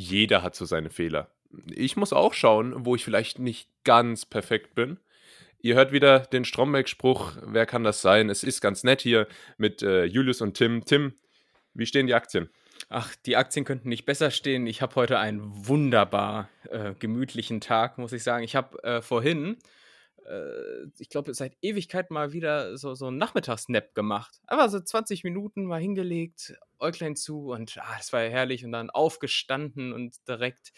jeder hat so seine Fehler. Ich muss auch schauen, wo ich vielleicht nicht ganz perfekt bin. Ihr hört wieder den Stromberg-Spruch, wer kann das sein? Es ist ganz nett hier mit äh, Julius und Tim. Tim, wie stehen die Aktien? Ach, die Aktien könnten nicht besser stehen. Ich habe heute einen wunderbar äh, gemütlichen Tag, muss ich sagen. Ich habe äh, vorhin, äh, ich glaube, seit Ewigkeit mal wieder so, so einen Nachmittagsnap gemacht. Einfach so 20 Minuten mal hingelegt, Äuglein zu und ah, das war ja herrlich. Und dann aufgestanden und direkt,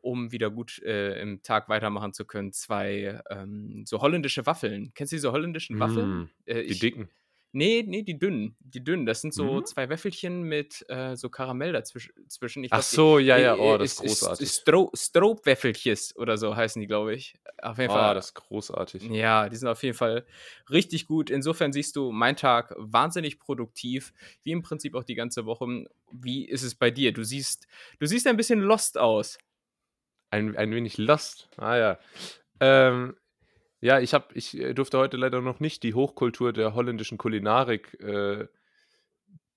um wieder gut äh, im Tag weitermachen zu können, zwei ähm, so holländische Waffeln. Kennst du diese holländischen Waffeln? Mm, die ich, dicken. Nee, nee, die dünnen. Die dünnen. Das sind so Mhm. zwei Wäffelchen mit äh, so Karamell dazwischen. zwischen. Ich Ach glaub, so, ja, ja, äh, oh, das ist ist- großartig. ist Stro Stroop-Wäffelches oder so heißen die, glaube ich. Auf jeden Ah, Fall. das ist großartig. Ja, die sind auf jeden Fall richtig gut. Insofern siehst du, mein Tag wahnsinnig produktiv, wie im Prinzip auch die ganze Woche. Wie ist es bei dir? Du siehst, du siehst ein bisschen lost aus. Ein, ein wenig Lost. Ah ja. Ähm, ja, ich, hab, ich äh, durfte heute leider noch nicht die Hochkultur der holländischen Kulinarik äh,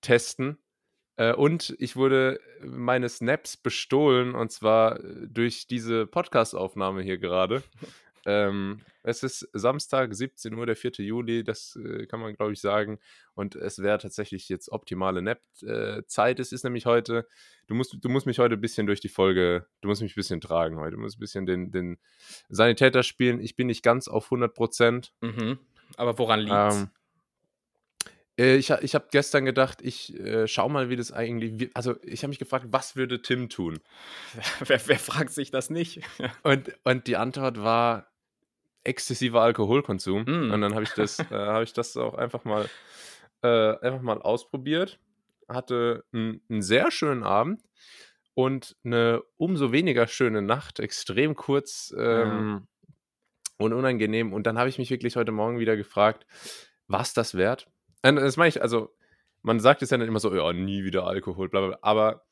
testen. Äh, und ich wurde meine Snaps bestohlen und zwar äh, durch diese Podcast-Aufnahme hier gerade. ähm, es ist Samstag, 17 Uhr, der 4. Juli, das äh, kann man glaube ich sagen. Und es wäre tatsächlich jetzt optimale Nap-Zeit. es ist nämlich heute, du musst, du musst mich heute ein bisschen durch die Folge, du musst mich ein bisschen tragen heute. Du musst ein bisschen den, den Sanitäter spielen. Ich bin nicht ganz auf 100 Prozent. Mhm. Aber woran liegt's? Ähm, äh, ich ich habe gestern gedacht, ich äh, schau mal, wie das eigentlich. Wie, also, ich habe mich gefragt, was würde Tim tun? wer, wer fragt sich das nicht? Und, und die Antwort war exzessiver Alkoholkonsum. Mm. Und dann habe ich das, äh, habe ich das auch einfach mal, äh, einfach mal ausprobiert. Hatte einen, einen sehr schönen Abend und eine umso weniger schöne Nacht, extrem kurz ähm, und unangenehm. Und dann habe ich mich wirklich heute Morgen wieder gefragt, was das wert? Und das meine ich, also, man sagt es ja nicht immer so, ja, nie wieder Alkohol, bla bla, bla. aber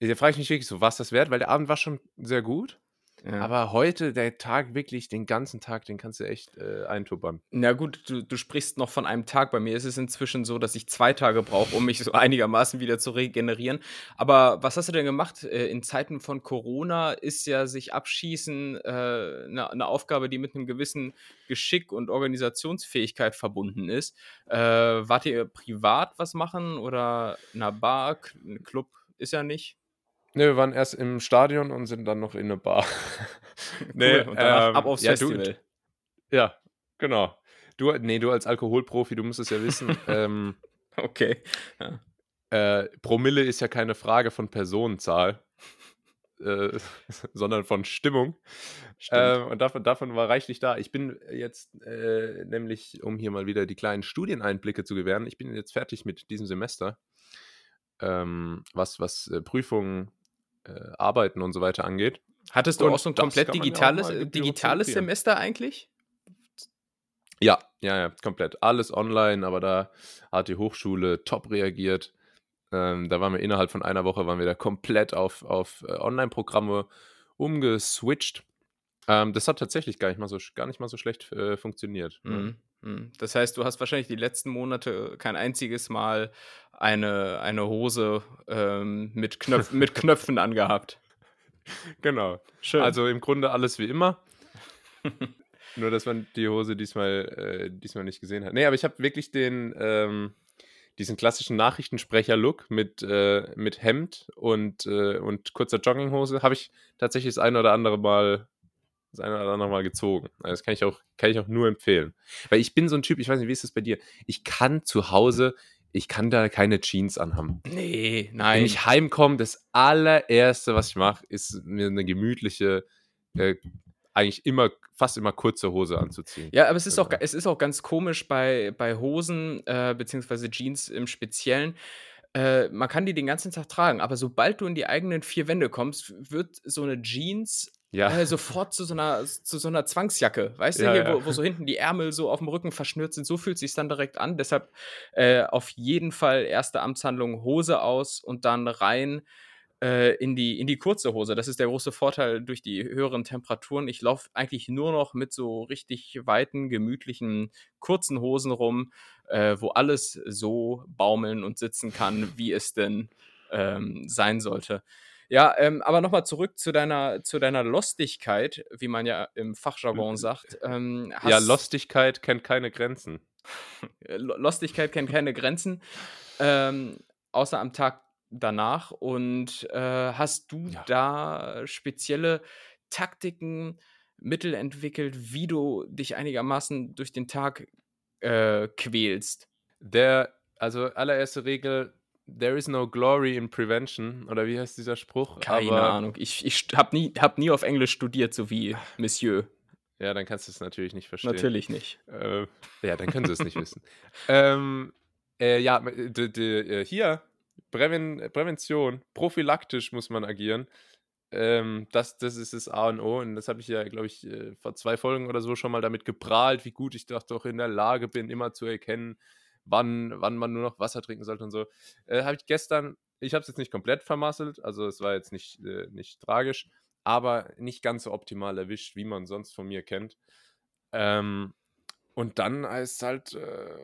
da frage ich mich wirklich so, was das wert? Weil der Abend war schon sehr gut. Ja. Aber heute, der Tag wirklich, den ganzen Tag, den kannst du echt äh, eintuppern. Na gut, du, du sprichst noch von einem Tag. Bei mir ist es inzwischen so, dass ich zwei Tage brauche, um mich so einigermaßen wieder zu regenerieren. Aber was hast du denn gemacht? Äh, In Zeiten von Corona ist ja sich abschießen eine äh, ne- Aufgabe, die mit einem gewissen Geschick und Organisationsfähigkeit verbunden ist. Äh, wart ihr privat was machen oder in einer Bar? Ein Club ist ja nicht. Ne, wir waren erst im Stadion und sind dann noch in eine Bar. Nee, Cool. Und danach ähm, ab aufs ja, du- Festival. Ja, genau. Du, nee, du als Alkoholprofi, du musst es ja wissen. ähm, Okay. äh, Promille ist ja keine Frage von Personenzahl, äh, sondern von Stimmung. Ähm, und davon, davon war reichlich da. Ich bin jetzt äh, nämlich, um hier mal wieder die kleinen Studieneinblicke zu gewähren, ich bin jetzt fertig mit diesem Semester, ähm, was, was äh, Prüfungen, äh, Arbeiten und so weiter angeht. Hattest du und auch so ein komplett ja digitales, mal äh, digitales. Semester eigentlich? Ja, ja, ja, komplett. Alles online, aber da hat die Hochschule top reagiert. Ähm, da waren wir innerhalb von einer Woche waren wir da komplett auf, auf äh, Online-Programme umgeswitcht. Ähm, das hat tatsächlich gar nicht mal so, gar nicht mal so schlecht äh, funktioniert. ne? Mhm. Mhm. Das heißt, du hast wahrscheinlich die letzten Monate kein einziges Mal eine, eine Hose ähm, mit, Knöpf mit Knöpfen angehabt. Genau. Schön. Also im Grunde alles wie immer. Nur, dass man die Hose diesmal, äh, diesmal nicht gesehen hat. Nee, aber ich habe wirklich den, ähm, diesen klassischen Nachrichtensprecher-Look mit, äh, mit Hemd und, äh, und kurzer Jogginghose habe ich tatsächlich das eine oder andere Mal das eine oder andere Mal gezogen. Also das kann ich auch, kann ich auch nur empfehlen. Weil ich bin so ein Typ, ich weiß nicht, wie ist das bei dir? Ich kann zu Hause, ich kann da keine Jeans anhaben. nee, Wenn nein. ich heimkomme, das allererste, was ich mache, ist mir eine gemütliche, äh, eigentlich immer, fast immer kurze Hose anzuziehen. Ja, aber es ist auch, ga- es ist auch ganz komisch bei, bei Hosen, äh, beziehungsweise Jeans im Speziellen. Äh, man kann die den ganzen Tag tragen, aber sobald du in die eigenen vier Wände kommst, wird so eine Jeans Ja. äh, sofort zu so einer, zu so einer Zwangsjacke. Weißt Ja, du, hier, ja. Wo, wo so hinten die Ärmel so auf dem Rücken verschnürt sind, so fühlt sich dann direkt an. Deshalb äh, auf jeden Fall erste Amtshandlung Hose aus und dann rein äh, in, die, in die kurze Hose. Das ist der große Vorteil durch die höheren Temperaturen. Ich laufe eigentlich nur noch mit so richtig weiten, gemütlichen, kurzen Hosen rum, äh, wo alles so baumeln und sitzen kann, wie es denn ähm, sein sollte. Ja, ähm, aber nochmal zurück zu deiner, zu deiner Lostigkeit, wie man ja im Fachjargon sagt. Ähm, Ja, Lostigkeit kennt keine Grenzen. Lo- Lostigkeit kennt keine Grenzen, ähm, außer am Tag danach. Und äh, hast du Ja. da spezielle Taktiken, Mittel entwickelt, wie du dich einigermaßen durch den Tag äh, quälst? Der, also allererste Regel, there is no glory in prevention, oder wie heißt dieser Spruch? Keine Aber, Ahnung. Ich, ich habe nie, hab nie auf Englisch studiert, so wie Monsieur. Ja, dann kannst du es natürlich nicht verstehen. Natürlich nicht. Äh, ja, dann können sie es nicht wissen. Ähm, äh, ja, äh, hier, Präven Prävention, prophylaktisch muss man agieren. Ähm, das, das ist das A und O. Und das habe ich ja, glaube ich, äh, vor zwei Folgen oder so schon mal damit geprahlt, wie gut ich doch doch in der Lage bin, immer zu erkennen, wann, wann man nur noch Wasser trinken sollte und so. Äh, habe ich gestern, ich habe es jetzt nicht komplett vermasselt, also es war jetzt nicht, äh, nicht tragisch, aber nicht ganz so optimal erwischt, wie man sonst von mir kennt. Ähm, und dann heißt es halt äh,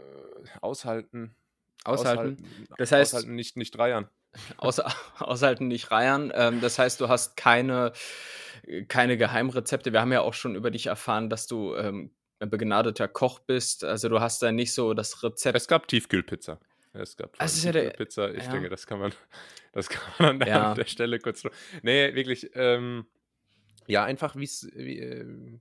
aushalten. Aushalten. Das heißt- aushalten, nicht, nicht dreiern. Außer, aushalten nicht reiern. Ähm, das heißt, du hast keine, keine Geheimrezepte. Wir haben ja auch schon über dich erfahren, dass du ähm, ein begnadeter Koch bist. Also du hast da nicht so das Rezept. Es gab Tiefkühlpizza. Es gab ja der- Tiefkühlpizza. Ich ja. denke, das kann man, das kann man an, Ja. an der Stelle kurz. Nee, wirklich. Ähm, ja, einfach wie es wie, ähm,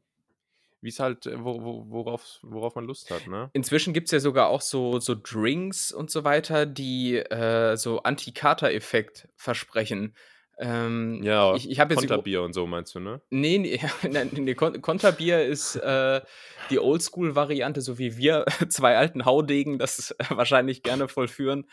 wie es halt, äh, wo, wo, worauf, worauf man Lust hat, ne? Inzwischen gibt es ja sogar auch so, so Drinks und so weiter, die äh, so Anti-Kater-Effekt versprechen. Ähm, Ja, ich, ich habe jetzt Konterbier und so meinst du, ne? Nee, nee, nein, nee Kon Konterbier ist äh, die Oldschool-Variante, so wie wir zwei alten Haudegen das wahrscheinlich gerne vollführen.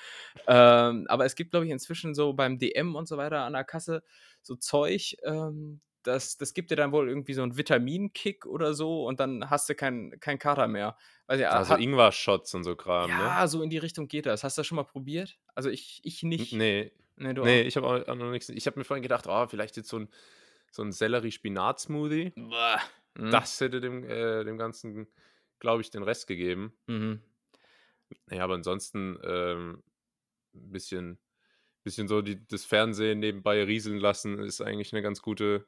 Ähm, aber es gibt, glaube ich, inzwischen so beim DM und so weiter an der Kasse so Zeug, ähm, das, das gibt dir dann wohl irgendwie so einen Vitaminkick oder so und dann hast du keinen kein Kater mehr. Weiß ja, Also Ingwer-Shots und so Kram, ne? ja, so in die Richtung geht das. Hast du das schon mal probiert? Also ich, ich nicht. Nee, Nee, du nee, auch. ich habe auch, auch noch nichts. Ich habe mir vorhin gedacht, oh, vielleicht jetzt so ein, so ein Sellerie-Spinat-Smoothie. Mhm. Das hätte dem, äh, dem Ganzen, glaube ich, den Rest gegeben. Mhm. Naja, aber ansonsten ähm, ein bisschen, bisschen so die, das Fernsehen nebenbei rieseln lassen, ist eigentlich eine ganz gute,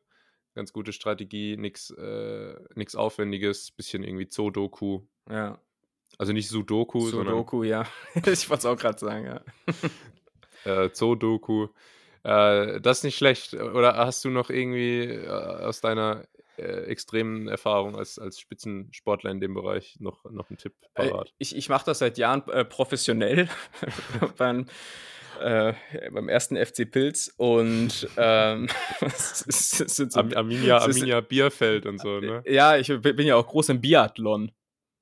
ganz gute Strategie. Nix, äh, nix Aufwendiges, bisschen irgendwie Zoodoku. Ja. Also nicht Sudoku, Sudoku, ja. ich wollte es auch gerade sagen, ja. äh, Zoodoku. Äh, das ist nicht schlecht. Oder hast du noch irgendwie äh, aus deiner äh, extremen Erfahrung als, als Spitzensportler in dem Bereich noch, noch einen Tipp Äh, parat? Ich, ich mache das seit Jahren äh, professionell beim, beim ersten FC Pilz und ähm, ist- so, Arminia, Arminia Bierfeld und so, ne? ja, ich bin ja auch groß im Biathlon,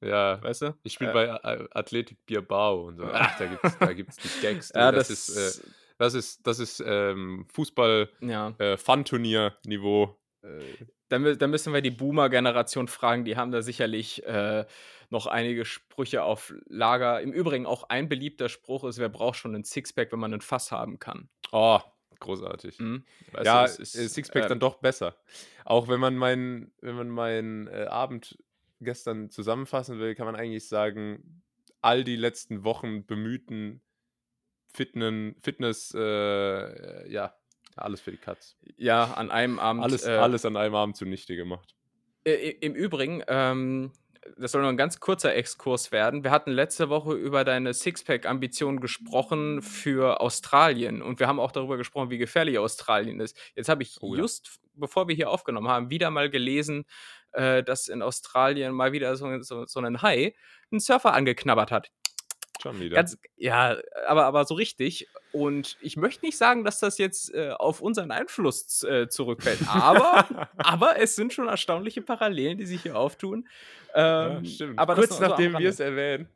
Ja. weißt du? Ich spiele Äh, bei Athletik Bierbau und so. Ach, da gibt's, da gibt's die Gags. Ja, das, das, ist, äh, das ist, das ist ähm, Fußball ja. äh. Äh, Da, mü- da müssen wir die Boomer-Generation fragen, die haben da sicherlich äh, noch einige Sprüche auf Lager. Im Übrigen auch ein beliebter Spruch ist, wer braucht schon ein Sixpack, wenn man ein Fass haben kann. oh, großartig. Hm? Weißt ja, du, es äh, ist, Sixpack äh, dann doch besser. Auch wenn man meinen, wenn man meinen äh, Abend gestern zusammenfassen will, kann man eigentlich sagen, all die letzten Wochen bemühten Fitnen, Fitness, äh, ja, alles für die Katz. Ja, an einem Abend. Alles, äh, alles an einem Abend zunichte gemacht. Äh, Im Übrigen, ähm, das soll nur ein ganz kurzer Exkurs werden. Wir hatten letzte Woche über deine Sixpack-Ambitionen gesprochen für Australien und wir haben auch darüber gesprochen, wie gefährlich Australien ist. Jetzt habe ich Oh ja. just, bevor wir hier aufgenommen haben, wieder mal gelesen, äh, dass in Australien mal wieder so, so, so ein Hai einen Surfer angeknabbert hat. Schon wieder. Ganz, ja, aber, aber so richtig. Und ich möchte nicht sagen, dass das jetzt äh, auf unseren Einfluss äh, zurückfällt, aber, aber es sind schon erstaunliche Parallelen, die sich hier auftun. ja, Ähm, stimmt. Aber Kurz so am nachdem Rande. wir es erwähnen.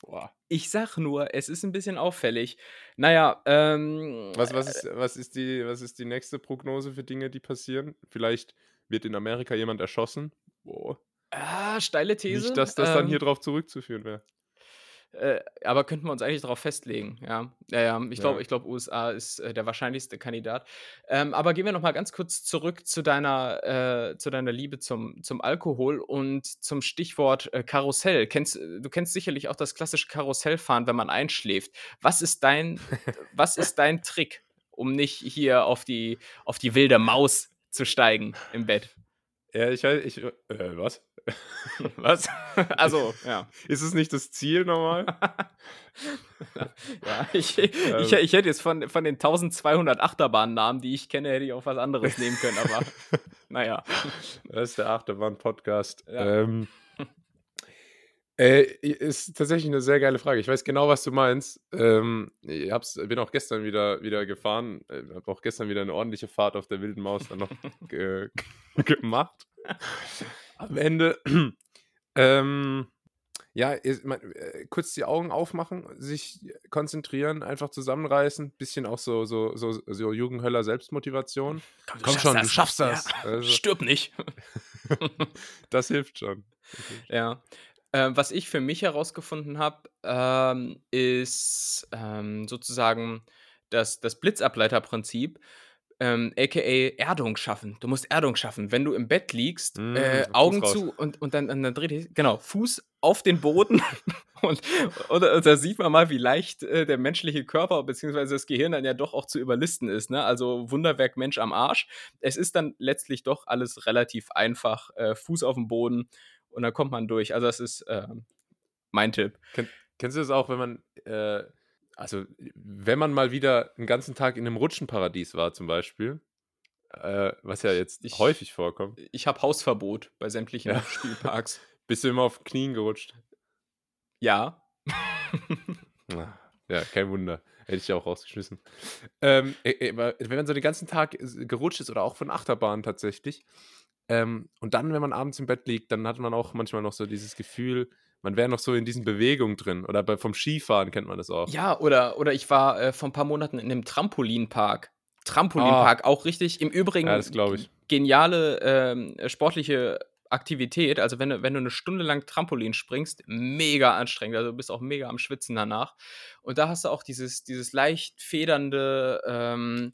Boah. Ich sag nur, es ist ein bisschen auffällig. Naja, ähm, Was, was, ist, was, ist die, was ist die nächste Prognose für Dinge, die passieren? Vielleicht wird in Amerika jemand erschossen. Boah. ah, steile These. Nicht, dass das dann ähm, hier drauf zurückzuführen wäre. Äh, aber könnten wir uns eigentlich darauf festlegen, ja. Ja, ja ich glaube, Ja. ich glaube, USA ist äh, der wahrscheinlichste Kandidat. Ähm, aber gehen wir noch mal ganz kurz zurück zu deiner, äh, zu deiner Liebe zum, zum Alkohol und zum Stichwort äh, Karussell. Kennst, du kennst sicherlich auch das klassische Karussellfahren, wenn man einschläft. Was ist dein, was ist dein Trick, um nicht hier auf die, auf die wilde Maus zu steigen im Bett. Ja, ich weiß, ich, äh, was? Was? Also, ja. Ist es nicht das Ziel normal? ja, ich, ich, ich, ich hätte jetzt von, von den 1200 Achterbahnnamen, die ich kenne, hätte ich auch was anderes nehmen können, aber naja. Das ist der Achterbahn-Podcast. Ja. Ähm, äh, ist tatsächlich eine sehr geile Frage. Ich weiß genau, was du meinst. Ähm, ich hab's, bin auch gestern wieder, wieder gefahren. Äh, habe auch gestern wieder eine ordentliche Fahrt auf der Wilden Maus dann noch gemacht. Am Ende, ähm, ja, ist, man, äh, kurz die Augen aufmachen, sich konzentrieren, einfach zusammenreißen. Bisschen auch so, so, so, so Jugendhöller Selbstmotivation. Komm, Komm schon, das. du schaffst das. Ja. Also, Stirb nicht. das hilft schon. Ja. Ähm, was ich für mich herausgefunden habe, ähm, ist ähm, sozusagen das, das Blitzableiterprinzip, ähm, aka Erdung schaffen. Du musst Erdung schaffen. Wenn du im Bett liegst, mm, äh, Augen zu und, und dann, dann dreht dich, genau, Fuß auf den Boden und, und, und, da sieht man mal, wie leicht äh, der menschliche Körper bzw. das Gehirn dann ja doch auch zu überlisten ist. Ne? Also Wunderwerk Mensch am Arsch. Es ist dann letztlich doch alles relativ einfach. Äh, Fuß auf dem Boden, und dann kommt man durch. Also das ist äh, mein Tipp. Ken kennst du das auch, wenn man, äh, also wenn man mal wieder einen ganzen Tag in einem Rutschenparadies war zum Beispiel, äh, was ja jetzt ich, häufig vorkommt. Ich habe Hausverbot bei sämtlichen ja. Spielparks. Bist du immer auf Knien gerutscht? Ja. ja, kein Wunder. Hätte ich ja auch rausgeschmissen. Ähm, äh, äh, wenn man so den ganzen Tag gerutscht ist oder auch von Achterbahnen tatsächlich, ähm, und dann, wenn man abends im Bett liegt, dann hat man auch manchmal noch so dieses Gefühl, man wäre noch so in diesen Bewegungen drin. Oder bei, vom Skifahren kennt man das auch. Ja, oder, oder ich war äh, vor ein paar Monaten in einem Trampolinpark. Trampolinpark, ah. auch richtig. Im Übrigen, ja, das ich. geniale ähm, sportliche Aktivität. Also, wenn du, wenn du eine Stunde lang Trampolin springst, mega anstrengend. Also, du bist auch mega am Schwitzen danach. Und da hast du auch dieses, dieses leicht federnde ähm,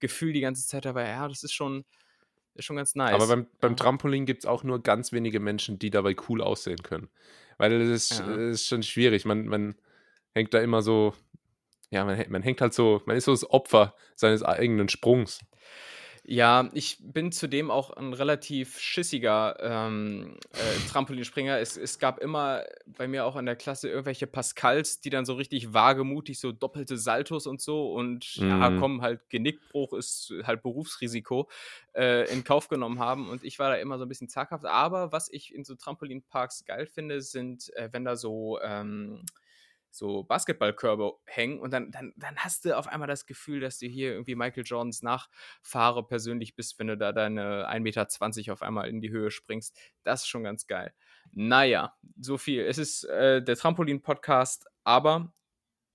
Gefühl die ganze Zeit dabei. Ja, das ist schon, ist schon ganz nice. Aber beim, beim Trampolin gibt es auch nur ganz wenige Menschen, die dabei cool aussehen können. Weil das ist, ja. ist schon schwierig. Man, man hängt da immer so, ja, man, man hängt halt so, man ist so das Opfer seines eigenen Sprungs. Ja, ich bin zudem auch ein relativ schissiger ähm, äh, Trampolinspringer. Es, es gab immer bei mir auch in der Klasse irgendwelche Pascals, die dann so richtig wagemutig so doppelte Saltos und so und mhm. ja, komm, halt Genickbruch ist halt Berufsrisiko äh, in Kauf genommen haben und ich war da immer so ein bisschen zaghaft. Aber was ich in so Trampolinparks geil finde, sind, äh, wenn da so ähm, so Basketballkörbe hängen und dann, dann, dann hast du auf einmal das Gefühl, dass du hier irgendwie Michael Jordans Nachfahre persönlich bist, wenn du da deine 1,20 Meter auf einmal in die Höhe springst. Das ist schon ganz geil. Naja, so viel. Es ist äh, der Trampolin-Podcast, aber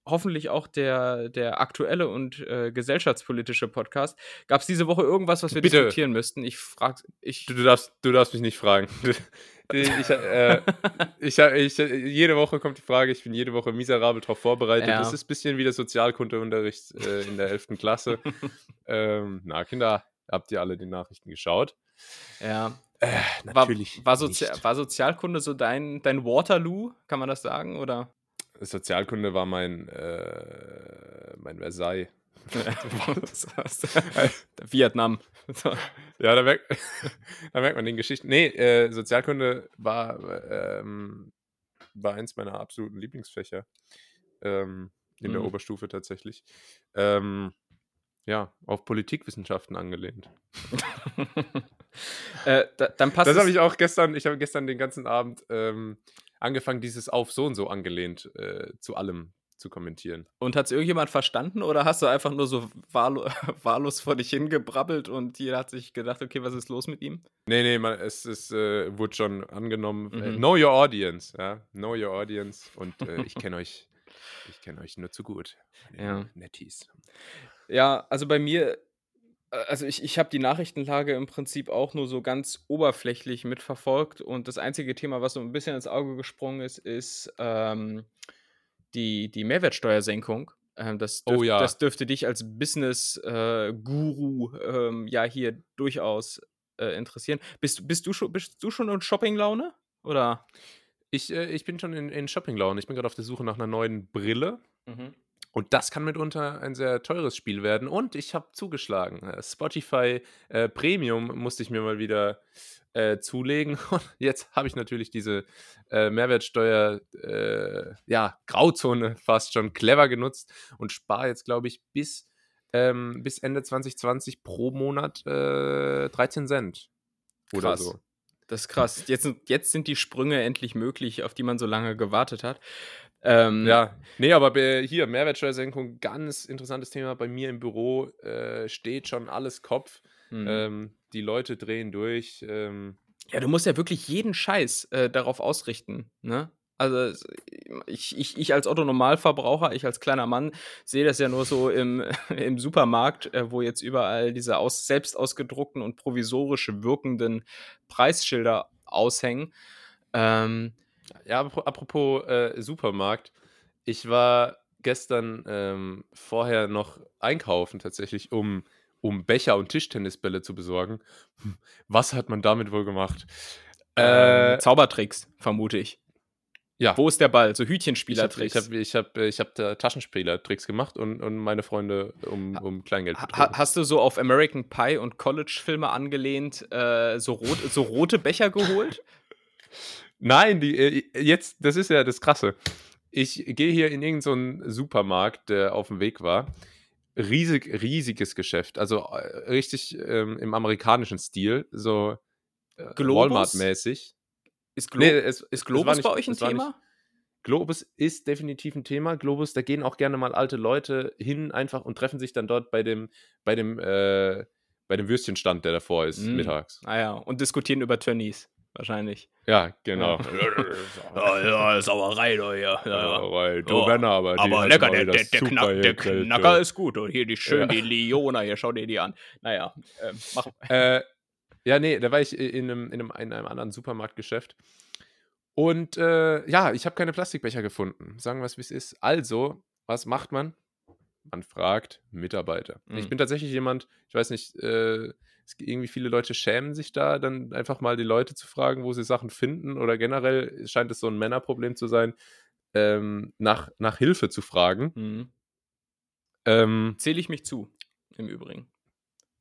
hoffentlich auch der, der aktuelle und äh, gesellschaftspolitische Podcast. Gab es diese Woche irgendwas, was wir Bitte. diskutieren müssten? Ich frage. Ich du, du, darfst, du darfst mich nicht fragen. ich, äh, ich, ich, jede Woche kommt die Frage, ich bin jede Woche miserabel darauf vorbereitet. Ja. Das ist ein bisschen wie der Sozialkundeunterricht äh, in der 11. Klasse. ähm, na, Kinder, habt ihr alle die Nachrichten geschaut? Ja. Äh, natürlich. War, war, Sozi war, Sozialkunde so dein, dein Waterloo, kann man das sagen? Oder? Sozialkunde war mein, äh, mein Versailles. Vietnam. ja, da merkt, da merkt man den Geschichten. Nee, äh, Sozialkunde war, ähm, war eins meiner absoluten Lieblingsfächer. Ähm, in mhm. der Oberstufe tatsächlich. Ähm, ja, auf Politikwissenschaften angelehnt. äh, da, dann passt Das habe ich auch gestern, ich habe gestern den ganzen Abend ähm, angefangen, dieses auf so und so angelehnt äh, zu allem zu kommentieren. Und hat es irgendjemand verstanden oder hast du einfach nur so wahllos, wahllos vor dich hingebrabbelt und jeder hat sich gedacht, okay, was ist los mit ihm? Nee, nee, man, es, es äh, wurde schon angenommen. Äh, mhm. Äh, know your audience, ja. Know your audience. Und äh, ich kenne euch, ich kenne euch nur zu gut. Ja. Netties. Ja, also bei mir also ich, ich habe die Nachrichtenlage im Prinzip auch nur so ganz oberflächlich mitverfolgt und das einzige Thema, was so ein bisschen ins Auge gesprungen ist, ist ähm, die, die Mehrwertsteuersenkung. Ähm, das, dürf, oh ja. das dürfte dich als Business-Guru äh, ähm, ja hier durchaus äh, interessieren. Bist, bist, du schon, bist du schon in Shopping-Laune? Oder? Ich, äh, ich bin schon in, in Shopping-Laune. Ich bin gerade auf der Suche nach einer neuen Brille. Mhm. Und das kann mitunter ein sehr teures Spiel werden. Und ich habe zugeschlagen. Äh, Spotify äh, Premium musste ich mir mal wieder äh, zulegen. Und jetzt habe ich natürlich diese äh, Mehrwertsteuer, äh, ja, Grauzone fast schon clever genutzt und spare jetzt, glaube ich, bis, ähm, bis Ende 2020 pro Monat 13 Cent. Oder Krass. so. Das ist krass. Jetzt, jetzt sind die Sprünge endlich möglich, auf die man so lange gewartet hat. Ähm, Ja, nee, aber hier, Mehrwertsteuersenkung, ganz interessantes Thema. Bei mir im Büro äh, steht schon alles Kopf. hm. Ähm, die Leute drehen durch. Ähm, Ja, du musst ja wirklich jeden Scheiß äh, darauf ausrichten. Ne? Also ich, ich, ich als Otto-Normalverbraucher, ich als kleiner Mann, sehe das ja nur so im, im Supermarkt, äh, wo jetzt überall diese aus, selbst ausgedruckten und provisorisch wirkenden Preisschilder aushängen. Ähm, ja, apro- apropos äh, Supermarkt. Ich war gestern ähm, vorher noch einkaufen tatsächlich, um, um Becher und Tischtennisbälle zu besorgen. Was hat man damit wohl gemacht? äh, Äh, Zaubertricks, vermute ich. ja. Wo ist der Ball? So Ich habe Hütchenspielertricks. ich hab, ich hab, ich hab da Taschenspielertricks gemacht und, und meine Freunde um, um Kleingeld Ha-. Hast du so auf American Pie und College-Filme angelehnt äh, so, rot, so rote Becher geholt? Nein, die, äh, jetzt, das ist ja das Krasse. Ich gehe hier in irgendeinen Supermarkt, der auf dem Weg war. Riesig, riesiges Geschäft. Also äh, richtig ähm, im amerikanischen Stil, so äh? Walmart-mäßig. Ist, Glo Nee, es, ist Globus nicht- bei euch ein nicht- Thema? Globus ist definitiv ein Thema. Globus, da gehen auch gerne mal alte Leute hin einfach und treffen sich dann dort bei dem, bei dem, äh, bei dem Würstchenstand, der davor ist, Mm. mittags. Ah ja, und diskutieren über Tönnies, wahrscheinlich. Ja, genau. ja, Sauerei, da ja. Weil du Ja, Werner, aber, Aber hat lecker, der, der, der, Knack, der Knacker du. ist gut. Und hier die schön, Ja. die Leona, hier schau dir die an. Naja, ähm, mach. Äh, ja, nee, da war ich in einem, in einem, in einem anderen Supermarktgeschäft. Und äh, ja, ich habe keine Plastikbecher gefunden. Sagen wir es, wie es ist. Also, was macht man? Man fragt Mitarbeiter. Ich Mhm. bin tatsächlich jemand, ich weiß nicht, äh, es, irgendwie viele Leute schämen sich da, dann einfach mal die Leute zu fragen, wo sie Sachen finden. Oder generell scheint es so ein Männerproblem zu sein, ähm, nach, nach Hilfe zu fragen. Mhm. Ähm, Zähle ich mich zu, im Übrigen.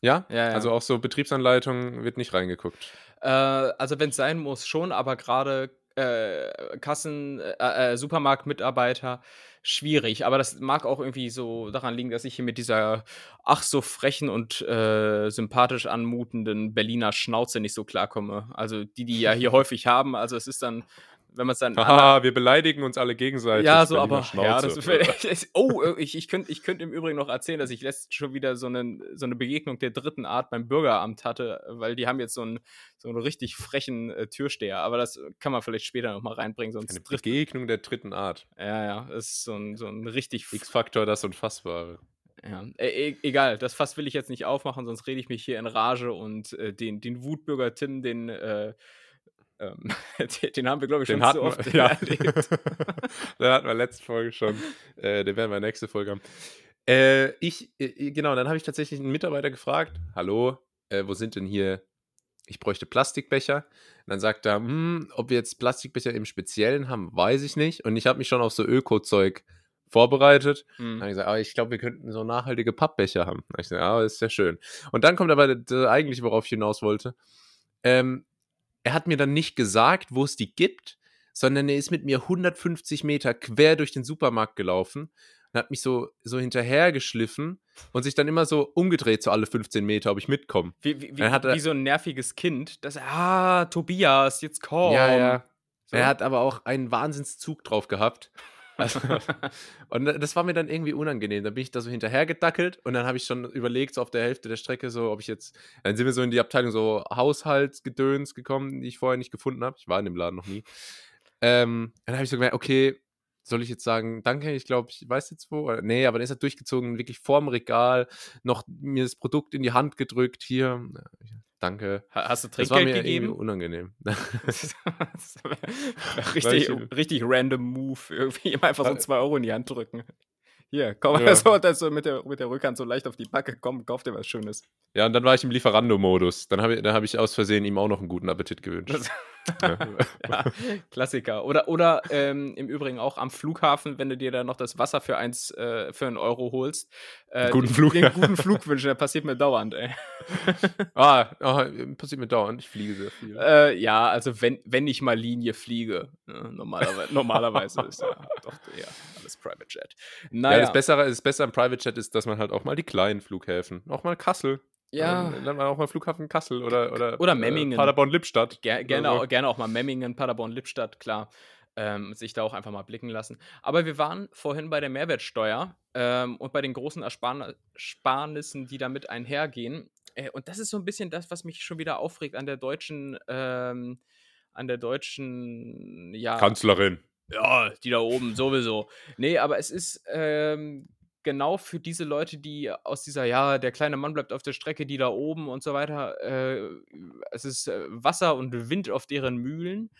ja? Ja, ja. also auch so Betriebsanleitung wird nicht reingeguckt. Äh, also wenn es sein muss, schon, aber gerade äh, Kassen, äh, äh, Supermarktmitarbeiter schwierig. Aber das mag auch irgendwie so daran liegen, dass ich hier mit dieser ach so frechen und äh, sympathisch anmutenden Berliner Schnauze nicht so klarkomme. Also die, die ja hier häufig haben. Also es ist dann, wenn man es dann Haha, wir beleidigen uns alle gegenseitig. ja, so, aber ja, das oh, äh, ich, ich könnte ich könnt im Übrigen noch erzählen, dass ich letztens schon wieder so, einen, so eine Begegnung der dritten Art beim Bürgeramt hatte, weil die haben jetzt so einen, so einen richtig frechen äh, Türsteher, aber das kann man vielleicht später noch mal reinbringen, sonst Eine Begegnung der dritten Art. ja, ja, das ist so ein, so ein richtig X-Faktor, das Unfassbare. ja. E e egal, das Fass will ich jetzt nicht aufmachen, sonst rede ich mich hier in Rage und äh, den, den Wutbürger Tim, den äh, ähm, den, haben wir, glaube ich, schon Den hatten oft wir, ja. erlebt. den hatten wir letzte Folge schon. Äh, den werden wir nächste Folge haben. Äh, ich, äh, genau, dann habe ich tatsächlich einen Mitarbeiter gefragt: Hallo, wo sind denn hier? Ich bräuchte Plastikbecher. Und dann sagt er, hm, ob wir jetzt Plastikbecher im Speziellen haben, weiß ich nicht. Und ich habe mich schon auf so Öko-Zeug vorbereitet. Dann Mhm. habe ich gesagt, aber ich glaube, wir könnten so nachhaltige Pappbecher haben. Dann hab ich gesagt, ja, das ist ja schön. Und dann kommt aber das eigentlich, worauf ich hinaus wollte. Ähm, er hat mir dann nicht gesagt, wo es die gibt, sondern er ist mit mir 150 Meter quer durch den Supermarkt gelaufen und hat mich so, so hinterhergeschliffen und sich dann immer so umgedreht, so alle 15 Meter, ob ich mitkomme. Wie, wie, wie, er- wie so ein nerviges Kind, das, ah, Tobias, jetzt komm. Ja, ja. So. Er hat aber auch einen Wahnsinnszug drauf gehabt. Also, und das war mir dann irgendwie unangenehm. Dann bin ich da so hinterhergedackelt und dann habe ich schon überlegt, so auf der Hälfte der Strecke, so, ob ich jetzt. Dann sind wir so in die Abteilung so Haushaltsgedöns gekommen, die ich vorher nicht gefunden habe. Ich war in dem Laden noch nie. Ähm, dann habe ich so gemerkt, okay, soll ich jetzt sagen, danke, ich glaube, ich weiß jetzt wo. Oder, nee, aber dann ist er durchgezogen, wirklich vorm Regal, noch mir das Produkt in die Hand gedrückt, hier. Danke. Ha- Hast du Das war Trinkgeld mir irgendwie gegeben? unangenehm. Das wär richtig, richtig random Move. Irgendwie ihm einfach so 2 Euro in die Hand drücken. Hier, komm, Ja. so, das so mit, der, mit der Rückhand so leicht auf die Backe, komm, kauf dir was Schönes. Ja, und dann war ich im Lieferando-Modus. Dann habe ich, dann hab ich aus Versehen ihm auch noch einen guten Appetit gewünscht. Ja. Klassiker. Oder, oder ähm, im Übrigen auch am Flughafen, wenn du dir da noch das Wasser für, eins, äh, für einen Euro holst. Äh, guten den- Flug, Den guten Flug wünschen, der passiert mir dauernd, ey. ah, ah, passiert mir dauernd. Ich fliege sehr viel. Äh, ja, also wenn, wenn ich mal Linie fliege. Ne, normalerweise, normalerweise ist ja doch ja, alles Private Jet. Naja, Ja, das Bessere, das Bessere am Private Jet ist, dass man halt auch mal die kleinen Flughäfen, auch mal Kassel, ja, dann, dann auch mal Flughafen Kassel oder oder, Oder äh, Memmingen. Paderborn-Lippstadt. ger gerne, so. auch, gerne auch mal Memmingen, Paderborn, Lippstadt, klar. Ähm, sich da auch einfach mal blicken lassen. Aber wir waren vorhin bei der Mehrwertsteuer ähm, und bei den großen Ersparn Ersparnissen, die damit einhergehen. Äh, und das ist so ein bisschen das, was mich schon wieder aufregt an der deutschen, ähm, an der deutschen, ja, Kanzlerin. Ja, die da oben sowieso. Nee, aber es ist ähm, genau für diese Leute, die aus dieser, ja, der kleine Mann bleibt auf der Strecke, die da oben und so weiter, äh, es ist äh, Wasser und Wind auf deren Mühlen,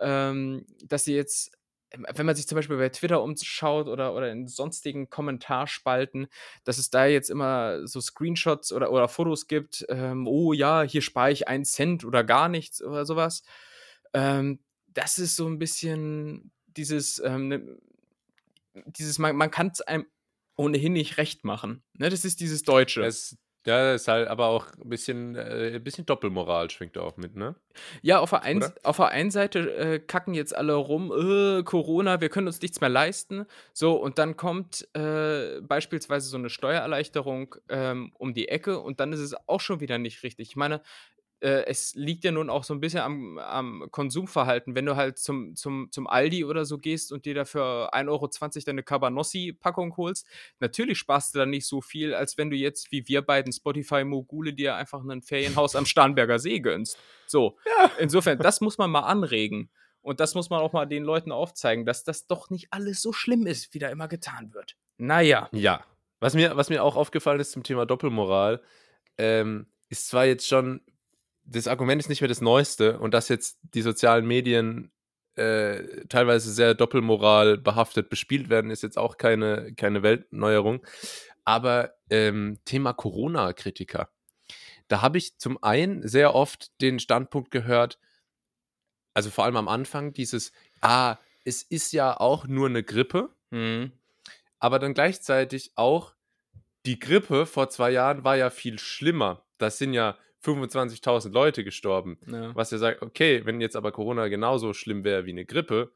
ähm, dass sie jetzt, wenn man sich zum Beispiel bei Twitter umschaut oder, oder in sonstigen Kommentarspalten, dass es da jetzt immer so Screenshots oder, oder Fotos gibt, ähm, oh ja, hier spare ich einen Cent oder gar nichts oder sowas. Ähm, das ist so ein bisschen dieses, ähm, ne, dieses man, man kann es einem ohnehin nicht recht machen. Ne? Das ist dieses Deutsche. Das, ja, ist halt aber auch ein bisschen, äh, ein bisschen Doppelmoral schwingt da auch mit, ne? Ja, auf der, einen, Oder? auf der einen Seite äh, kacken jetzt alle rum, äh, Corona, wir können uns nichts mehr leisten. So, und dann kommt äh, beispielsweise so eine Steuererleichterung ähm, um die Ecke und dann ist es auch schon wieder nicht richtig. Ich meine, äh, es liegt ja nun auch so ein bisschen am, am Konsumverhalten. Wenn du halt zum, zum, zum Aldi oder so gehst und dir dafür 1,20 Euro deine Cabanossi-Packung holst, natürlich sparst du dann nicht so viel, als wenn du jetzt, wie wir beiden Spotify-Mogule, dir einfach ein Ferienhaus am Starnberger See gönnst. So, insofern, das muss man mal anregen. Und das muss man auch mal den Leuten aufzeigen, dass das doch nicht alles so schlimm ist, wie da immer getan wird. Naja. Ja. Was mir, was mir auch aufgefallen ist zum Thema Doppelmoral, ähm, ist zwar jetzt schon, das Argument ist nicht mehr das Neueste und dass jetzt die sozialen Medien äh, teilweise sehr Doppelmoral behaftet bespielt werden, ist jetzt auch keine, keine Weltneuerung. Aber ähm, Thema Corona-Kritiker. Da habe ich zum einen sehr oft den Standpunkt gehört, also vor allem am Anfang, dieses, ah, es ist ja auch nur eine Grippe, Hm. aber dann gleichzeitig auch, die Grippe vor zwei Jahren war ja viel schlimmer. Da sind ja 25.000 Leute gestorben. Ja. Was ja sagt, okay, wenn jetzt aber Corona genauso schlimm wäre wie eine Grippe,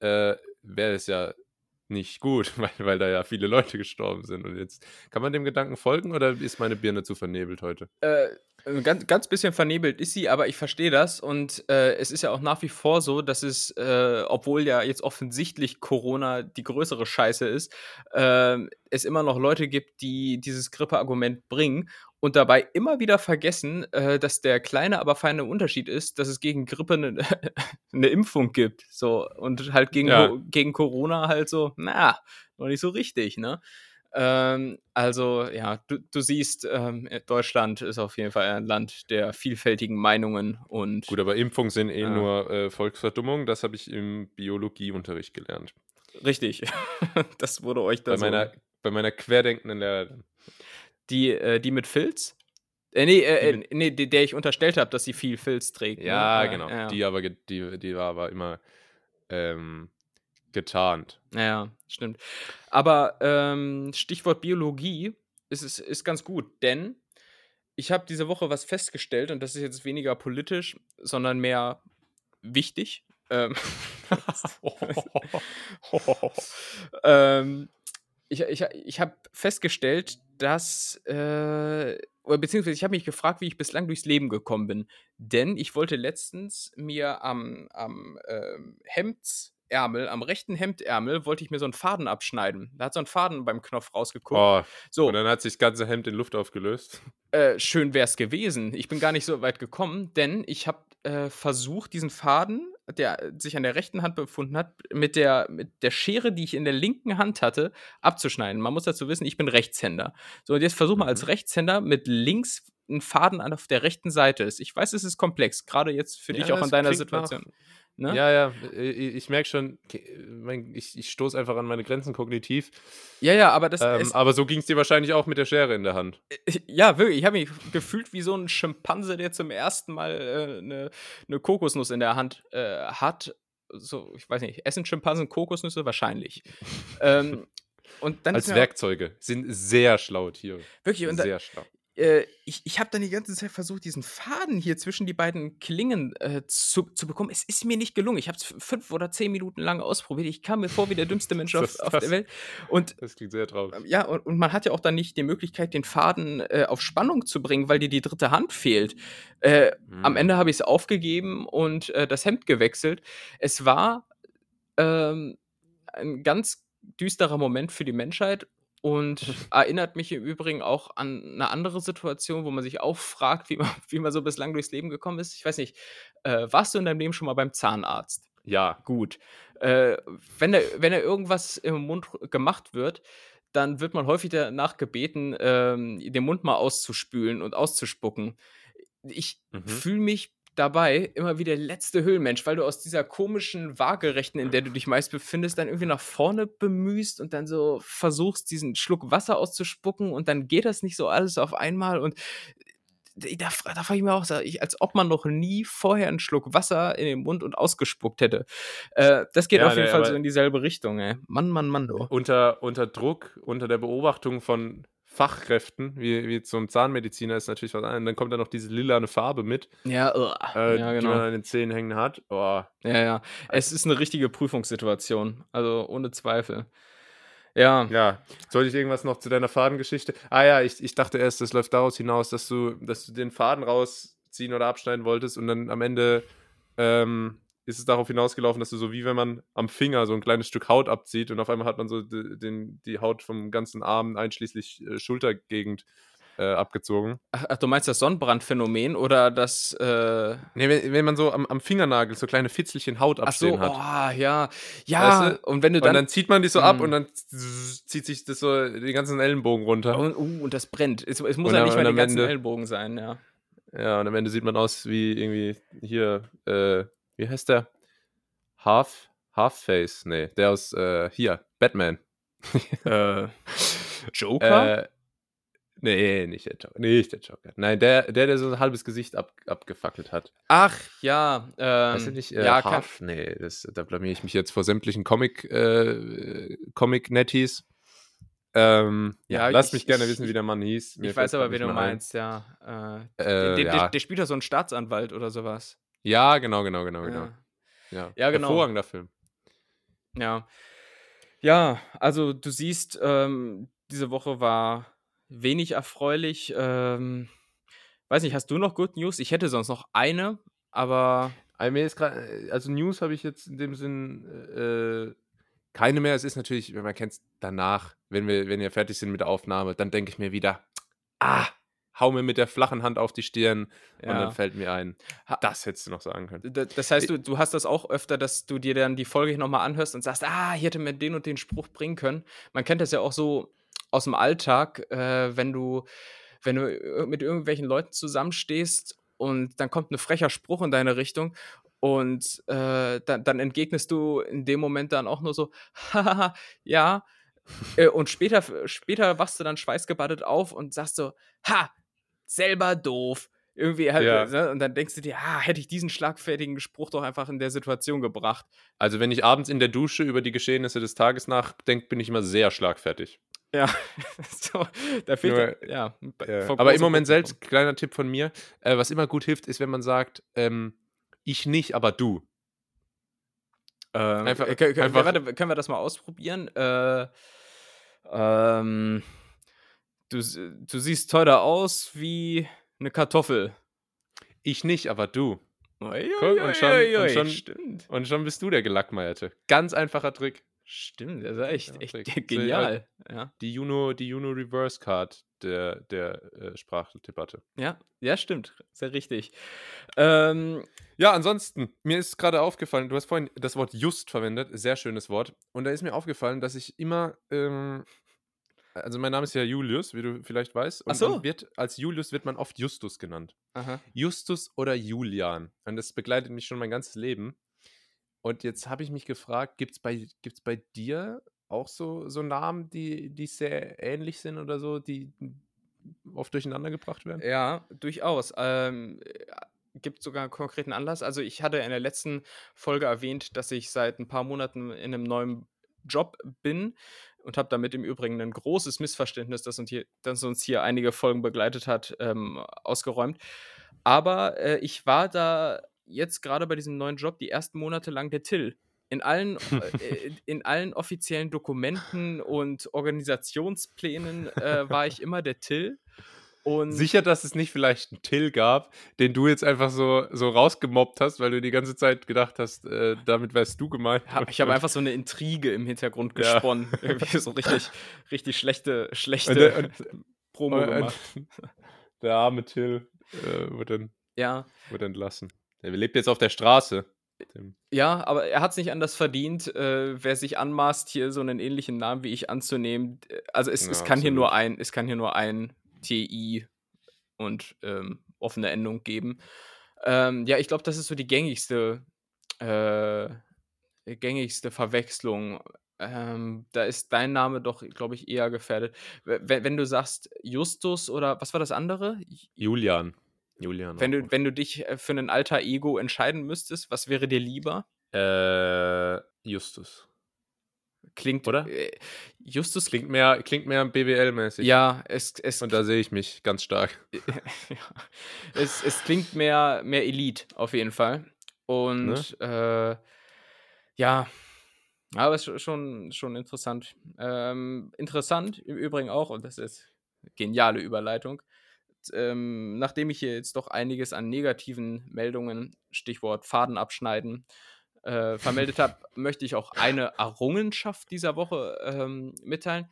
äh, wäre es ja nicht gut, weil, weil da ja viele Leute gestorben sind. Und jetzt kann man dem Gedanken folgen oder ist meine Birne zu vernebelt heute? Äh, ganz, ganz bisschen vernebelt ist sie, aber ich verstehe das. Und äh, es ist ja auch nach wie vor so, dass es, äh, obwohl ja jetzt offensichtlich Corona die größere Scheiße ist, äh, es immer noch Leute gibt, die dieses Grippe-Argument bringen und dabei immer wieder vergessen, äh, dass der kleine, aber feine Unterschied ist, dass es gegen Grippe eine eine Impfung gibt. So, und halt gegen, Ja. Gegen Corona halt so, na, noch nicht so richtig, ne? Ähm, also, ja, du, du siehst, ähm, Deutschland ist auf jeden Fall ein Land der vielfältigen Meinungen und Gut, aber Impfungen sind eh Ja. nur äh, Volksverdummung. Das habe ich im Biologieunterricht gelernt. richtig. das wurde euch da Bei so. meiner, bei meiner querdenkenden Lehrerin. Die, äh, die mit Filz? Äh, nee, äh, Die äh, nee, der ich unterstellt habe, dass sie viel Filz trägt. ne? Ja, Äh, genau. Ja, Die aber die, die war aber immer ähm, getarnt. ja, stimmt. Aber ähm, Stichwort Biologie ist, ist, ist ganz gut, denn ich habe diese Woche was festgestellt und das ist jetzt weniger politisch, sondern mehr wichtig. Ähm, ähm, ich ich, ich habe festgestellt, dass, äh, beziehungsweise ich habe mich gefragt, wie ich bislang durchs Leben gekommen bin. Denn ich wollte letztens mir am, am ähm, Hemdsärmel, am rechten Hemdärmel, wollte ich mir so einen Faden abschneiden. Da hat so ein Faden beim Knopf rausgeguckt. oh, so, Und dann hat sich das ganze Hemd in Luft aufgelöst. äh, schön wäre es gewesen. Ich bin gar nicht so weit gekommen, denn ich habe äh, versucht, diesen Faden, der sich an der rechten Hand befunden hat, mit der, mit der Schere, die ich in der linken Hand hatte, abzuschneiden. Man muss dazu wissen, ich bin Rechtshänder. So, und jetzt versuch mal als Mhm. Rechtshänder mit links einen Faden an auf der rechten Seite ist. Ich weiß, es ist komplex, gerade jetzt für dich Ja, auch in deiner Situation. Ne? Ja, ja, äh, ich merke schon, ich, ich stoße einfach an meine Grenzen kognitiv. Ja, ja, aber das Ähm, ist. aber so ging es dir wahrscheinlich auch mit der Schere in der Hand. Ja, wirklich. Ich habe mich gefühlt wie so ein Schimpanse, der zum ersten Mal eine äh, ne, ne Kokosnuss in der Hand äh, hat. So, ich weiß nicht, essen Schimpansen Kokosnüsse? Wahrscheinlich. ähm, und dann ist Als Werkzeuge. Sind sehr schlaue Tiere. Wirklich, und da, Sehr schlau. Äh, ich, ich habe dann die ganze Zeit versucht, diesen Faden hier zwischen die beiden Klingen äh, zu, zu bekommen. Es ist mir nicht gelungen. Ich habe es fünf oder zehn Minuten lang ausprobiert. Ich kam mir vor wie der dümmste Mensch auf, Das- auf das- der Welt. Und Das klingt sehr traurig. ja, und, und man hat ja auch dann nicht die Möglichkeit, den Faden äh, auf Spannung zu bringen, weil dir die dritte Hand fehlt. Äh, Am Hm. Ende habe ich es aufgegeben und äh, das Hemd gewechselt. Es war ähm, ein ganz düsterer Moment für die Menschheit und erinnert mich im Übrigen auch an eine andere Situation, wo man sich auch fragt, wie man, wie man so bislang durchs Leben gekommen ist. Ich weiß nicht, äh, warst du in deinem Leben schon mal beim Zahnarzt? Ja. Gut. Äh, wenn, da, wenn da irgendwas im Mund gemacht wird, dann wird man häufig danach gebeten, ähm, den Mund mal auszuspülen und auszuspucken. Ich Mhm. fühle mich dabei immer wie der letzte Höhlenmensch, weil du aus dieser komischen Waagerechten, in der du dich meist befindest, dann irgendwie nach vorne bemühst und dann so versuchst, diesen Schluck Wasser auszuspucken und dann geht das nicht so alles auf einmal und da, fra- da frage ich mir auch, so, ich, als ob man noch nie vorher einen Schluck Wasser in den Mund und ausgespuckt hätte. Äh, das geht Ja, auf jeden nee, Fall so in dieselbe Richtung, ey. Mann, Mann, Mann, du. Unter, unter Druck, unter der Beobachtung von Fachkräften, wie, wie zum Zahnmediziner ist natürlich was anderes. Dann kommt da noch diese lilane Farbe mit, Ja, uh, äh, ja, die genau. man an den Zähnen hängen hat. Oh, Ja, ja. Es ist eine richtige Prüfungssituation. Also ohne Zweifel. Ja. Ja, soll ich irgendwas noch zu deiner Fadengeschichte? Ah ja, ich, ich dachte erst, das läuft daraus hinaus, dass du, dass du den Faden rausziehen oder abschneiden wolltest und dann am Ende ähm, ist es darauf hinausgelaufen, dass du so wie wenn man am Finger so ein kleines Stück Haut abzieht und auf einmal hat man so die, den, die Haut vom ganzen Arm einschließlich äh, Schultergegend äh, abgezogen. Ach, ach, du meinst das Sonnenbrandphänomen oder das. Äh, Nee, wenn, wenn man so am, am Fingernagel so kleine Fitzelchen Haut ach so, abstehen hat. oh, ja. Ja, Weißt und wenn du und dann. dann, zieht man die so ab Mm. und dann zieht sich das so den ganzen Ellenbogen runter. und, uh, und das brennt. Es, es muss ja nicht mal ganzen Ende- Ellbogen sein, ja. Ja, und am Ende sieht man aus wie irgendwie hier, äh, wie heißt der? Half, Half-Face? Nee, der aus, äh, hier, Batman. Äh, Joker? Äh, nee, nicht der Joker. Nicht der Joker. Nein, der, der, der so ein halbes Gesicht ab, abgefackelt hat. Ach, ja. Ähm, weißt du nicht? Äh, ja, kann, Half? Nee, das, da blamier ich mich jetzt vor sämtlichen Comic, äh, Comic-Netties. Ähm, ja, Ja, lasst ich- mich gerne wissen, wie der Mann hieß. Mir ich weiß aber, wen du ein. meinst, ja. Äh, Äh, der, der, ja. der spielt ja so einen Staatsanwalt oder sowas. Ja, genau, genau, genau, genau. Ja. Ja, Ja, genau. Hervorragender Film. Ja. Ja, also du siehst, ähm, diese Woche war wenig erfreulich. Ähm, weiß nicht, hast du noch Good News? Ich hätte sonst noch eine, aber Aber mir ist gerade, also News habe ich jetzt in dem Sinn äh, keine mehr. Es ist natürlich, wenn man kennt es danach, wenn wir, wenn wir fertig sind mit der Aufnahme, dann denke ich mir wieder, ah, hau mir mit der flachen Hand auf die Stirn und ja. dann fällt mir ein, das hättest du noch sagen können. Das heißt, du, du hast das auch öfter, dass du dir dann die Folge nochmal anhörst und sagst, ah, hier hätte man den und den Spruch bringen können. Man kennt das ja auch so aus dem Alltag, äh, wenn du, wenn du mit irgendwelchen Leuten zusammenstehst und dann kommt ein frecher Spruch in deine Richtung und äh, dann, dann entgegnest du in dem Moment dann auch nur so, haha, ja. Äh, und später, später wachst du dann schweißgebadet auf und sagst so, ha, selber doof. Irgendwie halt, Ja. ne? und dann denkst du dir, ah, hätte ich diesen schlagfertigen Spruch doch einfach in der Situation gebracht. Also wenn ich abends in der Dusche über die Geschehnisse des Tages nachdenke, bin ich immer sehr schlagfertig. Ja, so, da fehlt Nur, ja, ja, Ja. Aber im Moment selbst, kleiner Tipp von mir, äh, was immer gut hilft, ist, wenn man sagt, ähm, ich nicht, aber du. Ähm, Einfach- äh, können, können, einfach- warte, können wir das mal ausprobieren? Äh, ähm, du, s- du siehst teurer aus wie eine Kartoffel. Ich nicht, aber du. Guck, und schon- und schon-. Und schon bist du der Gelackmeierte. Ganz einfacher Trick. Stimmt, das ist echt, echt Trick. genial. Ja. Die Juno, die Juno Reverse Card der, der äh, Sprachdebatte. Ja, ja, stimmt. Sehr richtig. Ähm, Ja, ansonsten, mir ist gerade aufgefallen, du hast vorhin das Wort just verwendet, sehr schönes Wort. Und da ist mir aufgefallen, dass ich immer, ähm, also mein Name ist ja Julius, wie du vielleicht weißt. Und Ach so. wird, als Julius wird man oft Justus genannt. aha. Justus oder Julian. Und das begleitet mich schon mein ganzes Leben. und jetzt habe ich mich gefragt, gibt es bei, gibt's bei dir auch so, so Namen, die, die sehr ähnlich sind oder so, die oft durcheinander gebracht werden? Ja, durchaus. Ähm, gibt sogar einen konkreten Anlass. Also ich hatte in der letzten Folge erwähnt, dass ich seit ein paar Monaten in einem neuen Job bin und habe damit im Übrigen ein großes Missverständnis, das uns hier, das uns hier einige Folgen begleitet hat, ähm, ausgeräumt. Aber äh, ich war da jetzt gerade bei diesem neuen Job die ersten Monate lang der Till. In allen, äh, in allen offiziellen Dokumenten und Organisationsplänen äh, war ich immer der Till. Und Sicher, dass es nicht vielleicht einen Till gab, den du jetzt einfach so, so rausgemobbt hast, weil du die ganze Zeit gedacht hast, äh, damit wärst du gemeint. Ja, ich habe einfach so eine Intrige im Hintergrund gesponnen. Ja. Irgendwie so richtig, richtig schlechte, schlechte und, und, Promo und, gemacht. Der arme Till äh, wird, dann, ja. wird entlassen. Er lebt jetzt auf der Straße. Ja, aber er hat es nicht anders verdient, äh, wer sich anmaßt, hier so einen ähnlichen Namen wie ich anzunehmen. Also es, ja, es kann hier nur ein, es kann hier nur ein TI und ähm, offene Endung geben. Ähm, ja, ich glaube, das ist so die gängigste, äh, gängigste Verwechslung. Ähm, da ist dein Name doch, glaube ich, eher gefährdet. Wenn, wenn, du sagst Justus oder was war das andere? Julian. Julian. Wenn du, wenn du dich äh, für ein alter Ego entscheiden müsstest, was wäre dir lieber? Äh, Justus. Klingt, oder? Äh, Justus klingt mehr, klingt mehr BWL-mäßig. Ja, es, es. Und da sehe ich mich ganz stark. ja. es, es klingt mehr, mehr Elite auf jeden Fall. Und ne? äh, ja, aber es ist schon, schon interessant. Ähm, interessant im Übrigen auch, und das ist geniale Überleitung. Ähm, nachdem ich hier jetzt doch einiges an negativen Meldungen, Stichwort Faden abschneiden, äh, vermeldet habe, möchte ich auch eine Errungenschaft dieser Woche ähm, mitteilen.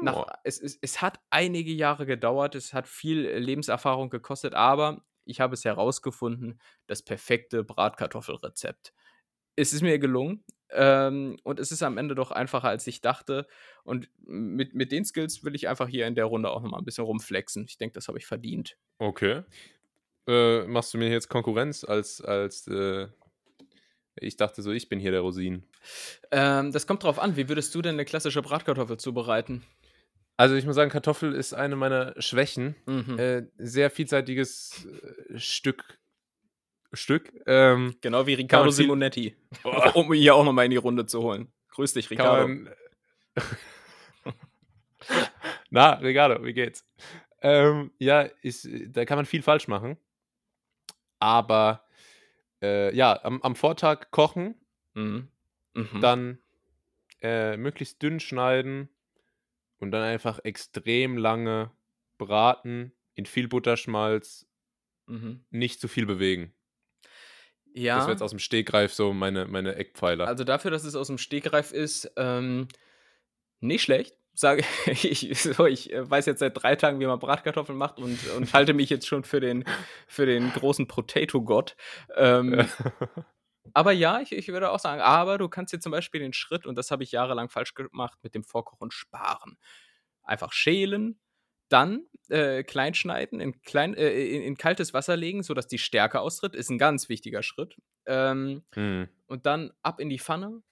Nach, es, es, es hat einige Jahre gedauert, es hat viel Lebenserfahrung gekostet, aber ich habe es herausgefunden, das perfekte Bratkartoffelrezept. Es ist mir gelungen ähm, und es ist am Ende doch einfacher, als ich dachte. Und mit, mit den Skills will ich einfach hier in der Runde auch nochmal ein bisschen rumflexen. Ich denke, das habe ich verdient. Okay. Äh, machst du mir jetzt Konkurrenz als, als äh, ich dachte so, ich bin hier der Rosinen. Ähm, das kommt drauf an. Wie würdest du denn eine klassische Bratkartoffel zubereiten? Also ich muss sagen, Kartoffel ist eine meiner Schwächen. Mhm. Äh, sehr vielseitiges äh, Stück. Stück. Ähm, genau wie Riccardo Simonetti. um ihn hier auch nochmal in die Runde zu holen. Grüß dich, Riccardo. Man, Na, Riccardo, wie geht's? Ähm, ja, ist, da kann man viel falsch machen. Aber äh, ja, am, am, Vortag kochen, mhm. Mhm. dann äh, möglichst dünn schneiden und dann einfach extrem lange braten, in viel Butterschmalz, mhm. nicht zu viel bewegen. Ja. Das wäre jetzt aus dem Stegreif so meine, meine Eckpfeiler. Also dafür, dass es aus dem Stegreif ist, ähm, nicht schlecht sage ich, so, ich äh, weiß jetzt seit drei Tagen, wie man Bratkartoffeln macht und, und halte mich jetzt schon für den, für den großen Potato-Gott. Ähm, aber ja, ich, ich würde auch sagen, aber du kannst dir zum Beispiel den Schritt, und das habe ich jahrelang falsch gemacht, mit dem Vorkochen sparen. Einfach schälen, dann äh, kleinschneiden, in, klein, äh, in, in, kaltes Wasser legen, sodass die Stärke austritt, ist ein ganz wichtiger Schritt. Ähm, mhm. Und dann ab in die Pfanne,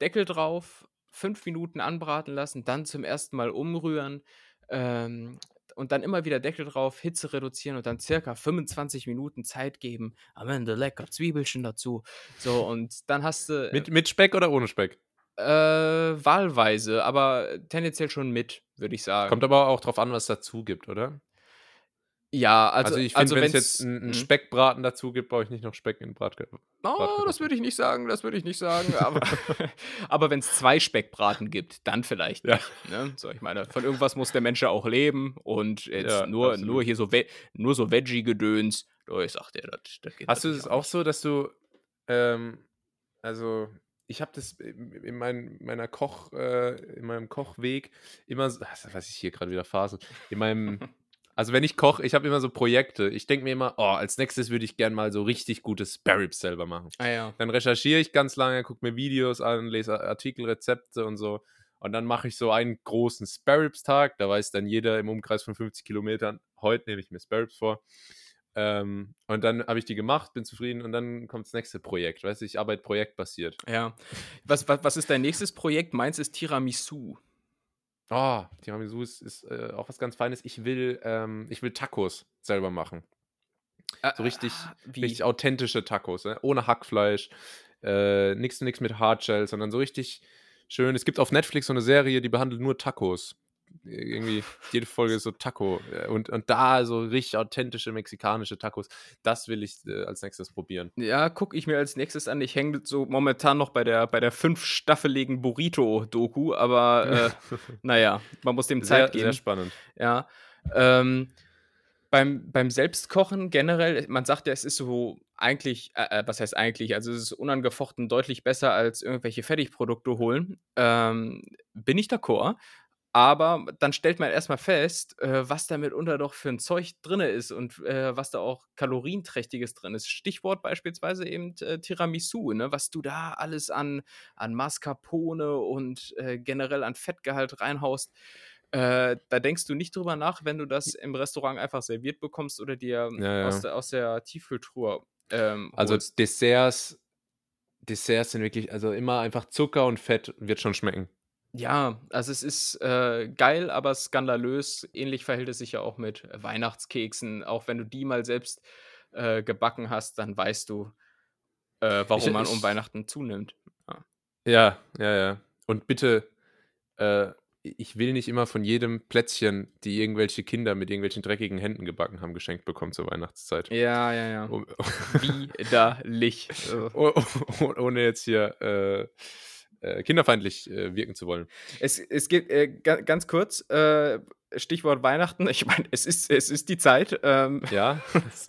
Deckel drauf, fünf Minuten anbraten lassen, dann zum ersten Mal umrühren ähm, und dann immer wieder Deckel drauf, Hitze reduzieren und dann circa 25 Minuten Zeit geben. Am Ende lecker Zwiebelchen dazu. So, und dann hast du. Äh, mit, mit Speck oder ohne Speck? Äh, wahlweise, aber tendenziell schon mit, würde ich sagen. Kommt aber auch drauf an, was dazu gibt, oder? Ja, also, also ich finde, also wenn es jetzt einen mhm. Speckbraten dazu gibt, brauche ich nicht noch Speck in Bratkartoffeln. Oh, das würde ich nicht sagen, das würde ich nicht sagen. Aber, aber wenn es zwei Speckbraten gibt, dann vielleicht ja. Ne? So, ich meine, von irgendwas muss der Mensch ja auch leben und jetzt ja, nur, nur hier so, nur so Veggie-Gedöns, oh, ich sag dir, das, das geht Hast du es auch so, dass du, ähm, also ich habe das in mein, meiner Koch, äh, in meinem Kochweg immer, was ich hier gerade wieder fasel, in meinem Also wenn ich koche, ich habe immer so Projekte. Ich denke mir immer, oh, als nächstes würde ich gerne mal so richtig gutes Sparrows selber machen. Ah, ja. Dann recherchiere ich ganz lange, gucke mir Videos an, lese Artikel, Rezepte und so. Und dann mache ich so einen großen Sparrows-Tag. Da weiß dann jeder im Umkreis von 50 Kilometern, heute nehme ich mir Sparrows vor. Ähm, und dann habe ich die gemacht, bin zufrieden und dann kommt das nächste Projekt. Weißt du, ich arbeite projektbasiert. Ja. Was, was, was ist dein nächstes Projekt? Meins ist Tiramisu. Oh, Tiramisu ist, ist äh, auch was ganz Feines. Ich will, ähm, ich will Tacos selber machen. So richtig, Ah, richtig authentische Tacos, ne? ohne Hackfleisch, äh, nichts nix mit Hardshell, sondern so richtig schön. Es gibt auf Netflix so eine Serie, die behandelt nur Tacos. Irgendwie jede Folge so Taco. äh, Und, und da so richtig authentische mexikanische Tacos. Das will ich äh, als nächstes probieren. Ja, gucke ich mir als nächstes an. Ich hänge so momentan noch bei der, bei der fünfstaffeligen Burrito-Doku, aber äh, naja, man muss dem Sehr, Zeit geben. sehr spannend. Ja. Ähm, beim, beim Selbstkochen generell, man sagt ja, es ist so eigentlich, äh, äh, was heißt eigentlich, also es ist unangefochten deutlich besser als irgendwelche Fertigprodukte holen. Ähm, bin ich d'accord. Aber dann stellt man erstmal fest, äh, was da mitunter doch für ein Zeug drin ist und äh, was da auch kalorienträchtiges drin ist. Stichwort beispielsweise eben äh, Tiramisu, ne? was du da alles an, an Mascarpone und äh, generell an Fettgehalt reinhaust. Äh, da denkst du nicht drüber nach, wenn du das im Restaurant einfach serviert bekommst oder dir Ja, ja. Aus, der, aus der Tiefkühltruhe ähm, Also. Desserts, Desserts sind wirklich, also immer einfach Zucker und Fett wird schon schmecken. Ja, also es ist äh, geil, aber skandalös. Ähnlich verhält es sich ja auch mit Weihnachtskeksen. Auch wenn du die mal selbst äh, gebacken hast, dann weißt du, äh, warum Ich- man um ich- Weihnachten zunimmt. Ja, ja, ja. Und bitte, äh, ich will nicht immer von jedem Plätzchen, die irgendwelche Kinder mit irgendwelchen dreckigen Händen gebacken haben, geschenkt bekommen zur Weihnachtszeit. Ja, ja, ja. Um, Widerlich. Äh, oh, oh, ohne jetzt hier äh, äh, kinderfeindlich äh, wirken zu wollen. Es, es geht äh, ga, ganz kurz, äh, Stichwort Weihnachten. Ich meine, es ist, es ist die Zeit. Ähm, Ja, es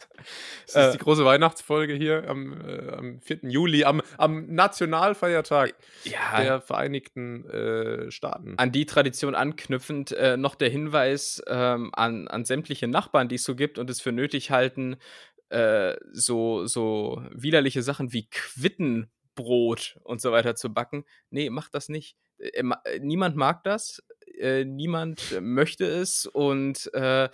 ist Äh, die große Weihnachtsfolge hier am, äh, am 4. Juli, am, am Nationalfeiertag ja, der Vereinigten äh, Staaten. an die Tradition anknüpfend äh, noch der Hinweis ähm, an, an sämtliche Nachbarn, die es so gibt und es für nötig halten, äh, so, so widerliche Sachen wie Quittenbrot und so weiter zu backen. Nee, macht das nicht. Äh, äh, niemand mag das. Äh, niemand möchte es und äh,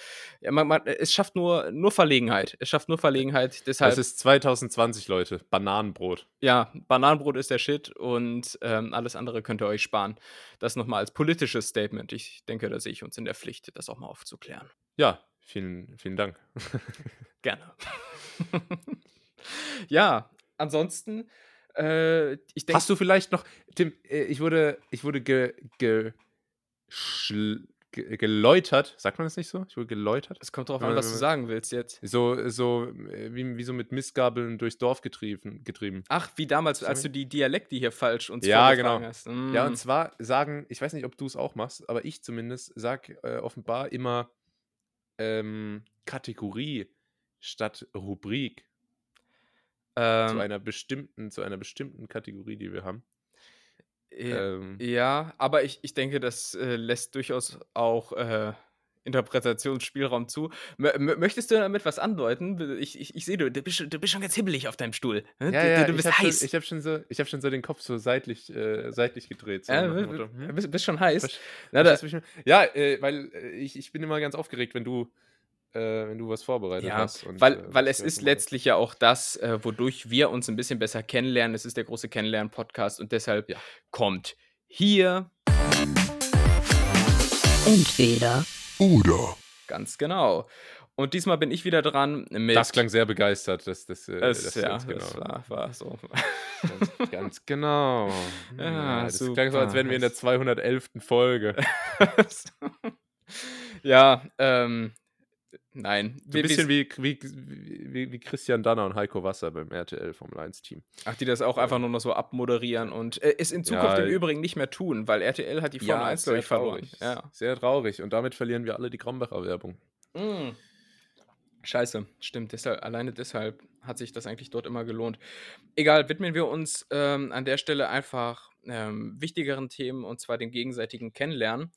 man, man, es schafft nur, nur Verlegenheit. Es schafft nur Verlegenheit. Deshalb, Das ist 2020, Leute. Bananenbrot. ja, Bananenbrot ist der Shit und ähm, alles andere könnt ihr euch sparen. Das nochmal als politisches Statement. Ich denke, da sehe ich uns in der Pflicht, das auch mal aufzuklären. Ja, vielen, vielen Dank. Gerne. ja, ansonsten, äh, ich denke. Hast du vielleicht noch, Tim, äh, ich wurde, ich wurde ge, ge, schl- ge, geläutert, sagt man das nicht so? Ich wurde geläutert? Es kommt Wenn an, was du sagen willst jetzt. So, so äh, wie, wie so mit Mistgabeln durchs Dorf getrieben. getrieben. Ach, wie damals, als du Sorry. die Dialekte hier falsch uns Ja, genau. hast. Mm. Ja, und zwar sagen, ich weiß nicht, ob du es auch machst, aber ich zumindest sag äh, offenbar immer ähm, Kategorie statt Rubrik zu ähm, einer bestimmten, zu einer bestimmten Kategorie, die wir haben. ja, Ähm, ja, aber ich, ich denke, das äh, lässt durchaus auch äh, Interpretationsspielraum zu. M möchtest du damit was andeuten? Ich, ich, ich sehe, du, du, bist, schon- du bist schon ganz hibbelig auf deinem Stuhl. ne? Ja, du, ja, du, bist ich habe heiß. schon, ich hab schon, so, ich hab schon so den Kopf so seitlich, äh, seitlich gedreht. So ja, hm? bist, bist schon heiß. Versch- Na, da, ja, äh, weil äh, ich, ich bin immer ganz aufgeregt, wenn du, äh, wenn du was vorbereitet Ja, hast. und, weil, äh, weil es ist letztlich ja auch das, äh, wodurch wir uns ein bisschen besser kennenlernen. Es ist der große Kennenlernen-Podcast und deshalb Ja. kommt hier Entweder Oder ganz genau. Und diesmal bin ich wieder dran mit. Das klang sehr begeistert. Das, das, äh, Es, das ja, ganz genau. das war, war so. Ganz, ganz genau. Ja, das klang so, als super. wären wir in der 211. Folge. ja, ähm, nein. So ein bisschen wie, wie, wie, wie Christian Danner und Heiko Wasser beim RTL Formel 1 Team. Ach, die das auch einfach nur noch so abmoderieren und äh, es in Zukunft Ja, im Übrigen nicht mehr tun, weil RTL hat die Formel 1, glaube ich, verloren. Ja. Sehr traurig. Und damit verlieren wir alle die Krombacher Werbung. Mm. Scheiße, stimmt. Deshalb, alleine deshalb hat sich das eigentlich dort immer gelohnt. Egal, widmen wir uns ähm, an der Stelle einfach ähm, wichtigeren Themen und zwar dem gegenseitigen Kennenlernen.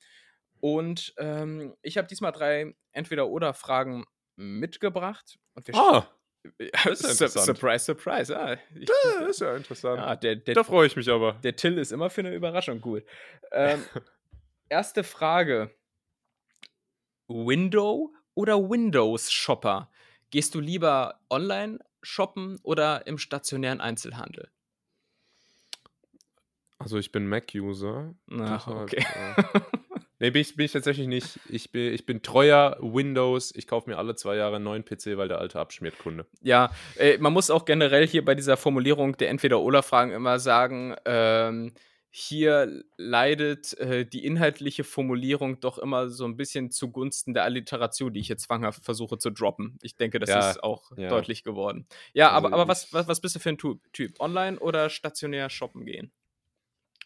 Und ähm, ich habe diesmal drei Entweder-Oder-Fragen mitgebracht. Und wir Ah, ja, das ist ja. Surprise, surprise. Ah, ich, das ist ja interessant. ja, der, der, da freue ich mich aber. der Till ist immer für eine Überraschung gut. Ähm, erste Frage: Window oder Windows Shopper? gehst du lieber online shoppen oder im stationären Einzelhandel? Also ich bin Mac-User. Ach, okay. äh, nee, bin ich, bin ich tatsächlich nicht. Ich bin, ich bin treuer Windows. Ich kaufe mir alle zwei Jahre einen neuen PC, weil der alte abschmiert, Kunde. Ja, äh, man muss auch generell hier bei dieser Formulierung der Entweder-Oder-Fragen immer sagen, ähm, hier leidet äh, die inhaltliche Formulierung doch immer so ein bisschen zugunsten der Alliteration, die ich jetzt zwanghaft versuche zu droppen. Ich denke, das Ja, ist auch ja. deutlich geworden. Ja, Also aber, aber was, was, was bist du für ein Typ? Online oder stationär shoppen gehen?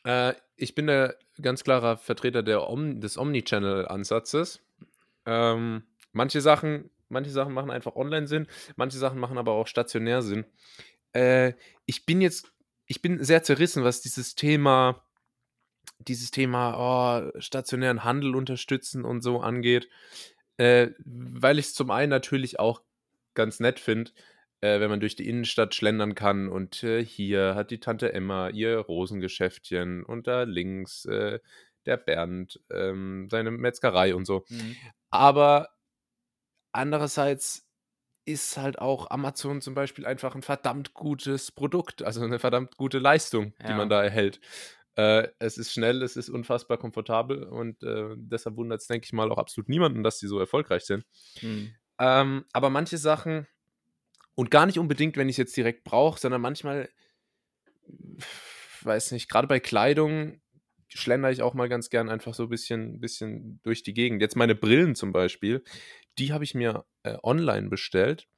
Äh, ich bin der ganz klarer Vertreter der Om des Omnichannel-Ansatzes. Ähm, manche, Sachen, manche Sachen machen einfach online Sinn, manche Sachen machen aber auch stationär Sinn. Äh, ich bin jetzt, ich bin sehr zerrissen, was dieses Thema, dieses Thema oh, stationären Handel unterstützen und so angeht. Äh, weil ich es zum einen natürlich auch ganz nett finde, äh, wenn man durch die Innenstadt schlendern kann und äh, hier hat die Tante Emma ihr Rosengeschäftchen und da links äh, der Bernd ähm, seine Metzgerei und so. Aber andererseits ist halt auch Amazon zum Beispiel einfach ein verdammt gutes Produkt, also eine verdammt gute Leistung, die Ja. man da erhält. Äh, es ist schnell, es ist unfassbar komfortabel und äh, deshalb wundert es, denke ich mal, auch absolut niemanden, dass die so erfolgreich sind. Hm. Ähm, aber manche Sachen, und gar nicht unbedingt, wenn ich es jetzt direkt brauche, sondern manchmal, weiß nicht, gerade bei Kleidung schlender ich auch mal ganz gern einfach so ein bisschen, bisschen durch die Gegend. Jetzt meine Brillen zum Beispiel, die habe ich mir äh, online bestellt.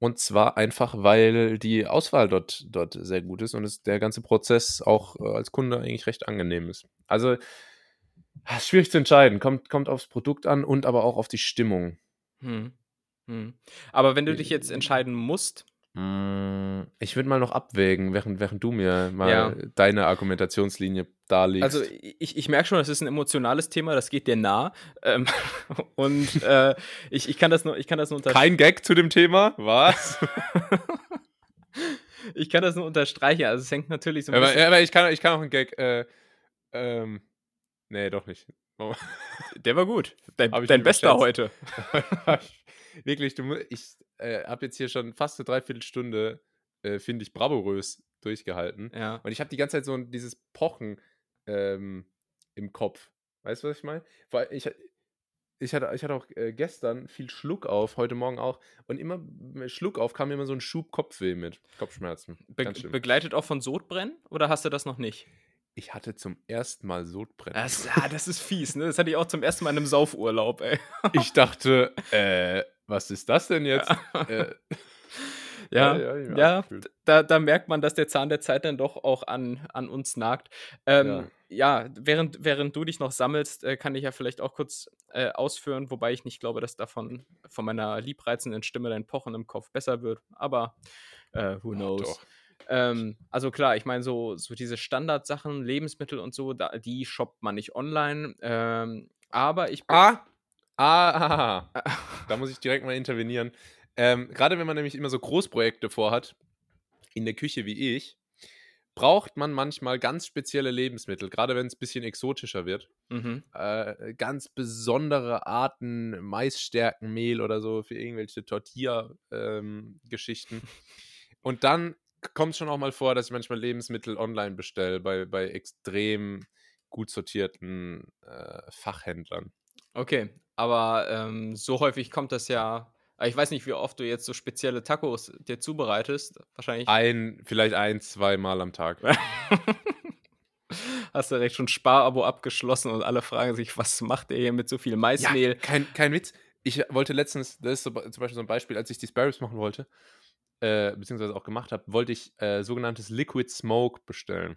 Und zwar einfach, weil die Auswahl dort, dort sehr gut ist und es, der ganze Prozess auch äh, als Kunde eigentlich recht angenehm ist. Also, ah, schwierig zu entscheiden. Kommt, kommt aufs Produkt an und aber auch auf die Stimmung. Hm. Hm. Aber wenn du dich jetzt entscheiden musst, Mm, Ich würde mal noch abwägen, während, während du mir mal Ja. deine Argumentationslinie darlegst. Also ich, ich merke schon, das ist ein emotionales Thema, das geht dir nah. Ähm, und äh, ich, ich kann das nur, ich kann das nur kein Gag zu dem Thema? Was? ich kann das nur unterstreichen. Also es hängt natürlich so ein aber, bisschen. aber ich, kann, ich kann auch einen Gag. Äh, ähm, nee, doch nicht. Der war gut. Dein, dein bester heute. Wirklich, du, ich äh, habe jetzt hier schon fast eine Dreiviertelstunde, äh, finde ich, bravourös durchgehalten. Ja. Und ich habe die ganze Zeit so dieses Pochen ähm, im Kopf. Weißt du, was ich meine? Ich, ich, hatte, ich hatte auch äh, gestern viel Schluck auf, heute Morgen auch. Und immer mit Schluck auf kam mir immer so ein Schub Kopfweh mit. Kopfschmerzen. Be begleitet auch von Sodbrennen oder hast du das noch nicht? Ich hatte zum ersten Mal Sodbrennen. Das, ah, das ist fies, ne? Das hatte ich auch zum ersten Mal in einem Saufurlaub, ey. Ich dachte, äh, was ist das denn jetzt? Äh, Ja, ja, hab ja, abgefühlt. da, da merkt man, dass der Zahn der Zeit dann doch auch an, an uns nagt. Ähm, ja, während, während du dich noch sammelst, äh, kann ich ja vielleicht auch kurz äh, ausführen, wobei ich nicht glaube, dass davon von meiner liebreizenden Stimme dein Pochen im Kopf besser wird. Aber äh, who knows? doch. Ähm, also klar, ich meine, so, so diese Standardsachen, Lebensmittel und so, da, die shoppt man nicht online. Ähm, aber ich. Ah, ah, da muss ich direkt mal intervenieren. Ähm, Gerade wenn man nämlich immer so Großprojekte vorhat, in der Küche wie ich, braucht man manchmal ganz spezielle Lebensmittel, gerade wenn es ein bisschen exotischer wird. Mhm. Äh, ganz besondere Arten Maisstärkenmehl oder so für irgendwelche Tortilla-Geschichten. Und dann kommt es schon auch mal vor, dass ich manchmal Lebensmittel online bestelle bei, bei extrem gut sortierten äh, Fachhändlern. Okay, aber ähm, so häufig kommt das ja. äh, Ich weiß nicht, wie oft du jetzt so spezielle Tacos dir zubereitest. Wahrscheinlich Ein, vielleicht ein, zwei Mal am Tag. hast du recht schon Sparabo abgeschlossen und alle fragen sich, was macht der hier mit so viel Ja, Maismehl? kein, kein Witz. Ich wollte letztens, das ist so, zum Beispiel so ein Beispiel, als ich die Sparrows machen wollte, äh, beziehungsweise auch gemacht habe, wollte ich äh, sogenanntes Liquid Smoke bestellen.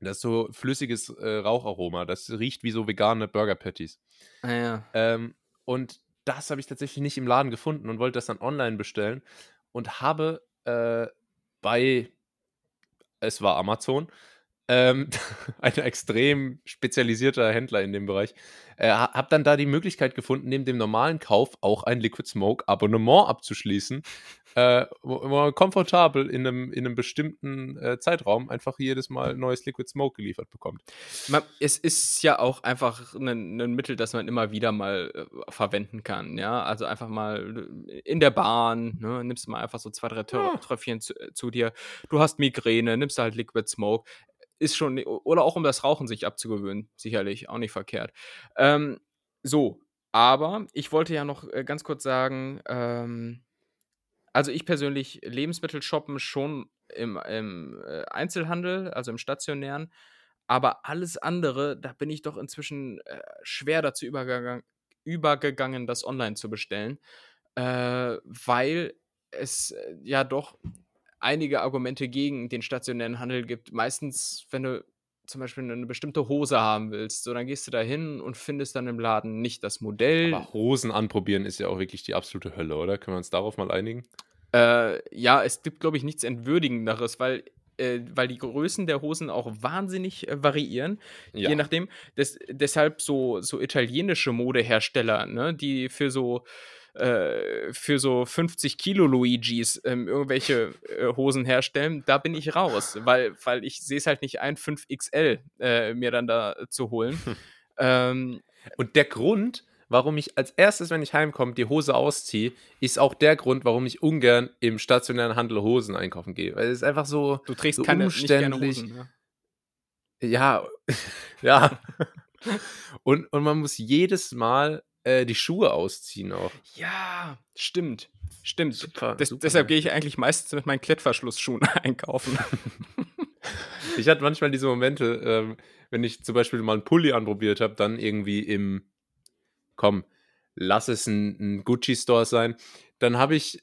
Das ist so flüssiges äh, Raucharoma. Das riecht wie so vegane Burger Patties. Ah, ja. Ähm, und das habe ich tatsächlich nicht im Laden gefunden und wollte das dann online bestellen und habe äh, bei, es war Amazon, ähm, ein extrem spezialisierter Händler in dem Bereich, äh, habe dann da die Möglichkeit gefunden, neben dem normalen Kauf auch ein Liquid Smoke Abonnement abzuschließen, äh, wo, man komfortabel in einem, in einem bestimmten äh, Zeitraum einfach jedes Mal neues Liquid Smoke geliefert bekommt. Man, es ist ja auch einfach ein, ein, Mittel, das man immer wieder mal äh, verwenden kann. Ja, also einfach mal äh, in der Bahn, ne, nimmst mal einfach so zwei, drei ja. Tröpfchen zu, äh, zu dir. Du hast Migräne, nimmst halt Liquid Smoke ist schon, oder auch um das Rauchen sich abzugewöhnen, sicherlich, auch nicht verkehrt. Ähm, so, aber ich wollte ja noch äh, ganz kurz sagen, ähm, also ich persönlich Lebensmittel shoppen schon im, im äh, Einzelhandel, also im stationären, aber alles andere, da bin ich doch inzwischen äh, schwer dazu übergegangen, übergegangen, das online zu bestellen, äh, weil es ja doch einige Argumente gegen den stationären Handel gibt. Meistens, wenn du zum Beispiel eine bestimmte Hose haben willst, so dann gehst du da hin und findest dann im Laden nicht das Modell. Aber Hosen anprobieren ist ja auch wirklich die absolute Hölle, oder? Können wir uns darauf mal einigen? Äh, ja, es gibt, glaube ich, nichts Entwürdigenderes, weil äh, weil die Größen der Hosen auch wahnsinnig äh, variieren, ja. je nachdem. Des, deshalb so, so italienische Modehersteller, ne, die für so äh, für so 50 Kilo Luigis ähm, irgendwelche äh, Hosen herstellen, da bin ich raus, weil, weil ich sehe es halt nicht ein, 5XL äh, mir dann da zu holen. ähm, Und der Grund, warum ich als erstes, wenn ich heimkomme, die Hose ausziehe, ist auch der Grund, warum ich ungern im stationären Handel Hosen einkaufen gehe. Weil es ist einfach so, du trägst so keine, umständlich. Hosen, ne? Ja, ja. und, und man muss jedes Mal äh, die Schuhe ausziehen auch. Ja, stimmt. Stimmt. Super, Des, super. Deshalb gehe ich eigentlich meistens mit meinen Klettverschlussschuhen einkaufen. ich hatte manchmal diese Momente, ähm, wenn ich zum Beispiel mal einen Pulli anprobiert habe, dann irgendwie im, komm, lass es ein, ein Gucci-Store sein, dann habe ich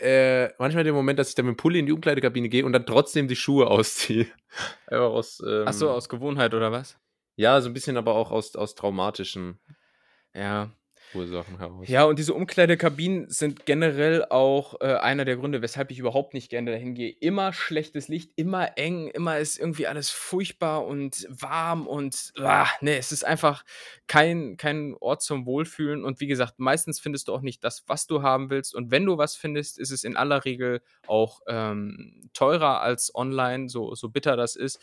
äh, manchmal den Moment, dass ich dann mit dem Pulli in die Umkleidekabine gehe und dann trotzdem die Schuhe ausziehe. Einfach aus. Ähm, Ach so, aus Gewohnheit oder was? Ja, so ein bisschen aber auch aus, aus traumatischen ja. Ursachen heraus. Ja, und diese Umkleidekabinen sind generell auch äh, einer der Gründe, weshalb ich überhaupt nicht gerne dahin gehe. Immer schlechtes Licht, immer eng, immer ist irgendwie alles furchtbar und warm und ah, nee, es ist einfach kein, kein Ort zum Wohlfühlen. Und wie gesagt, meistens findest du auch nicht das, was du haben willst. Und wenn du was findest, ist es in aller Regel auch ähm, teurer als online, so, so bitter das ist.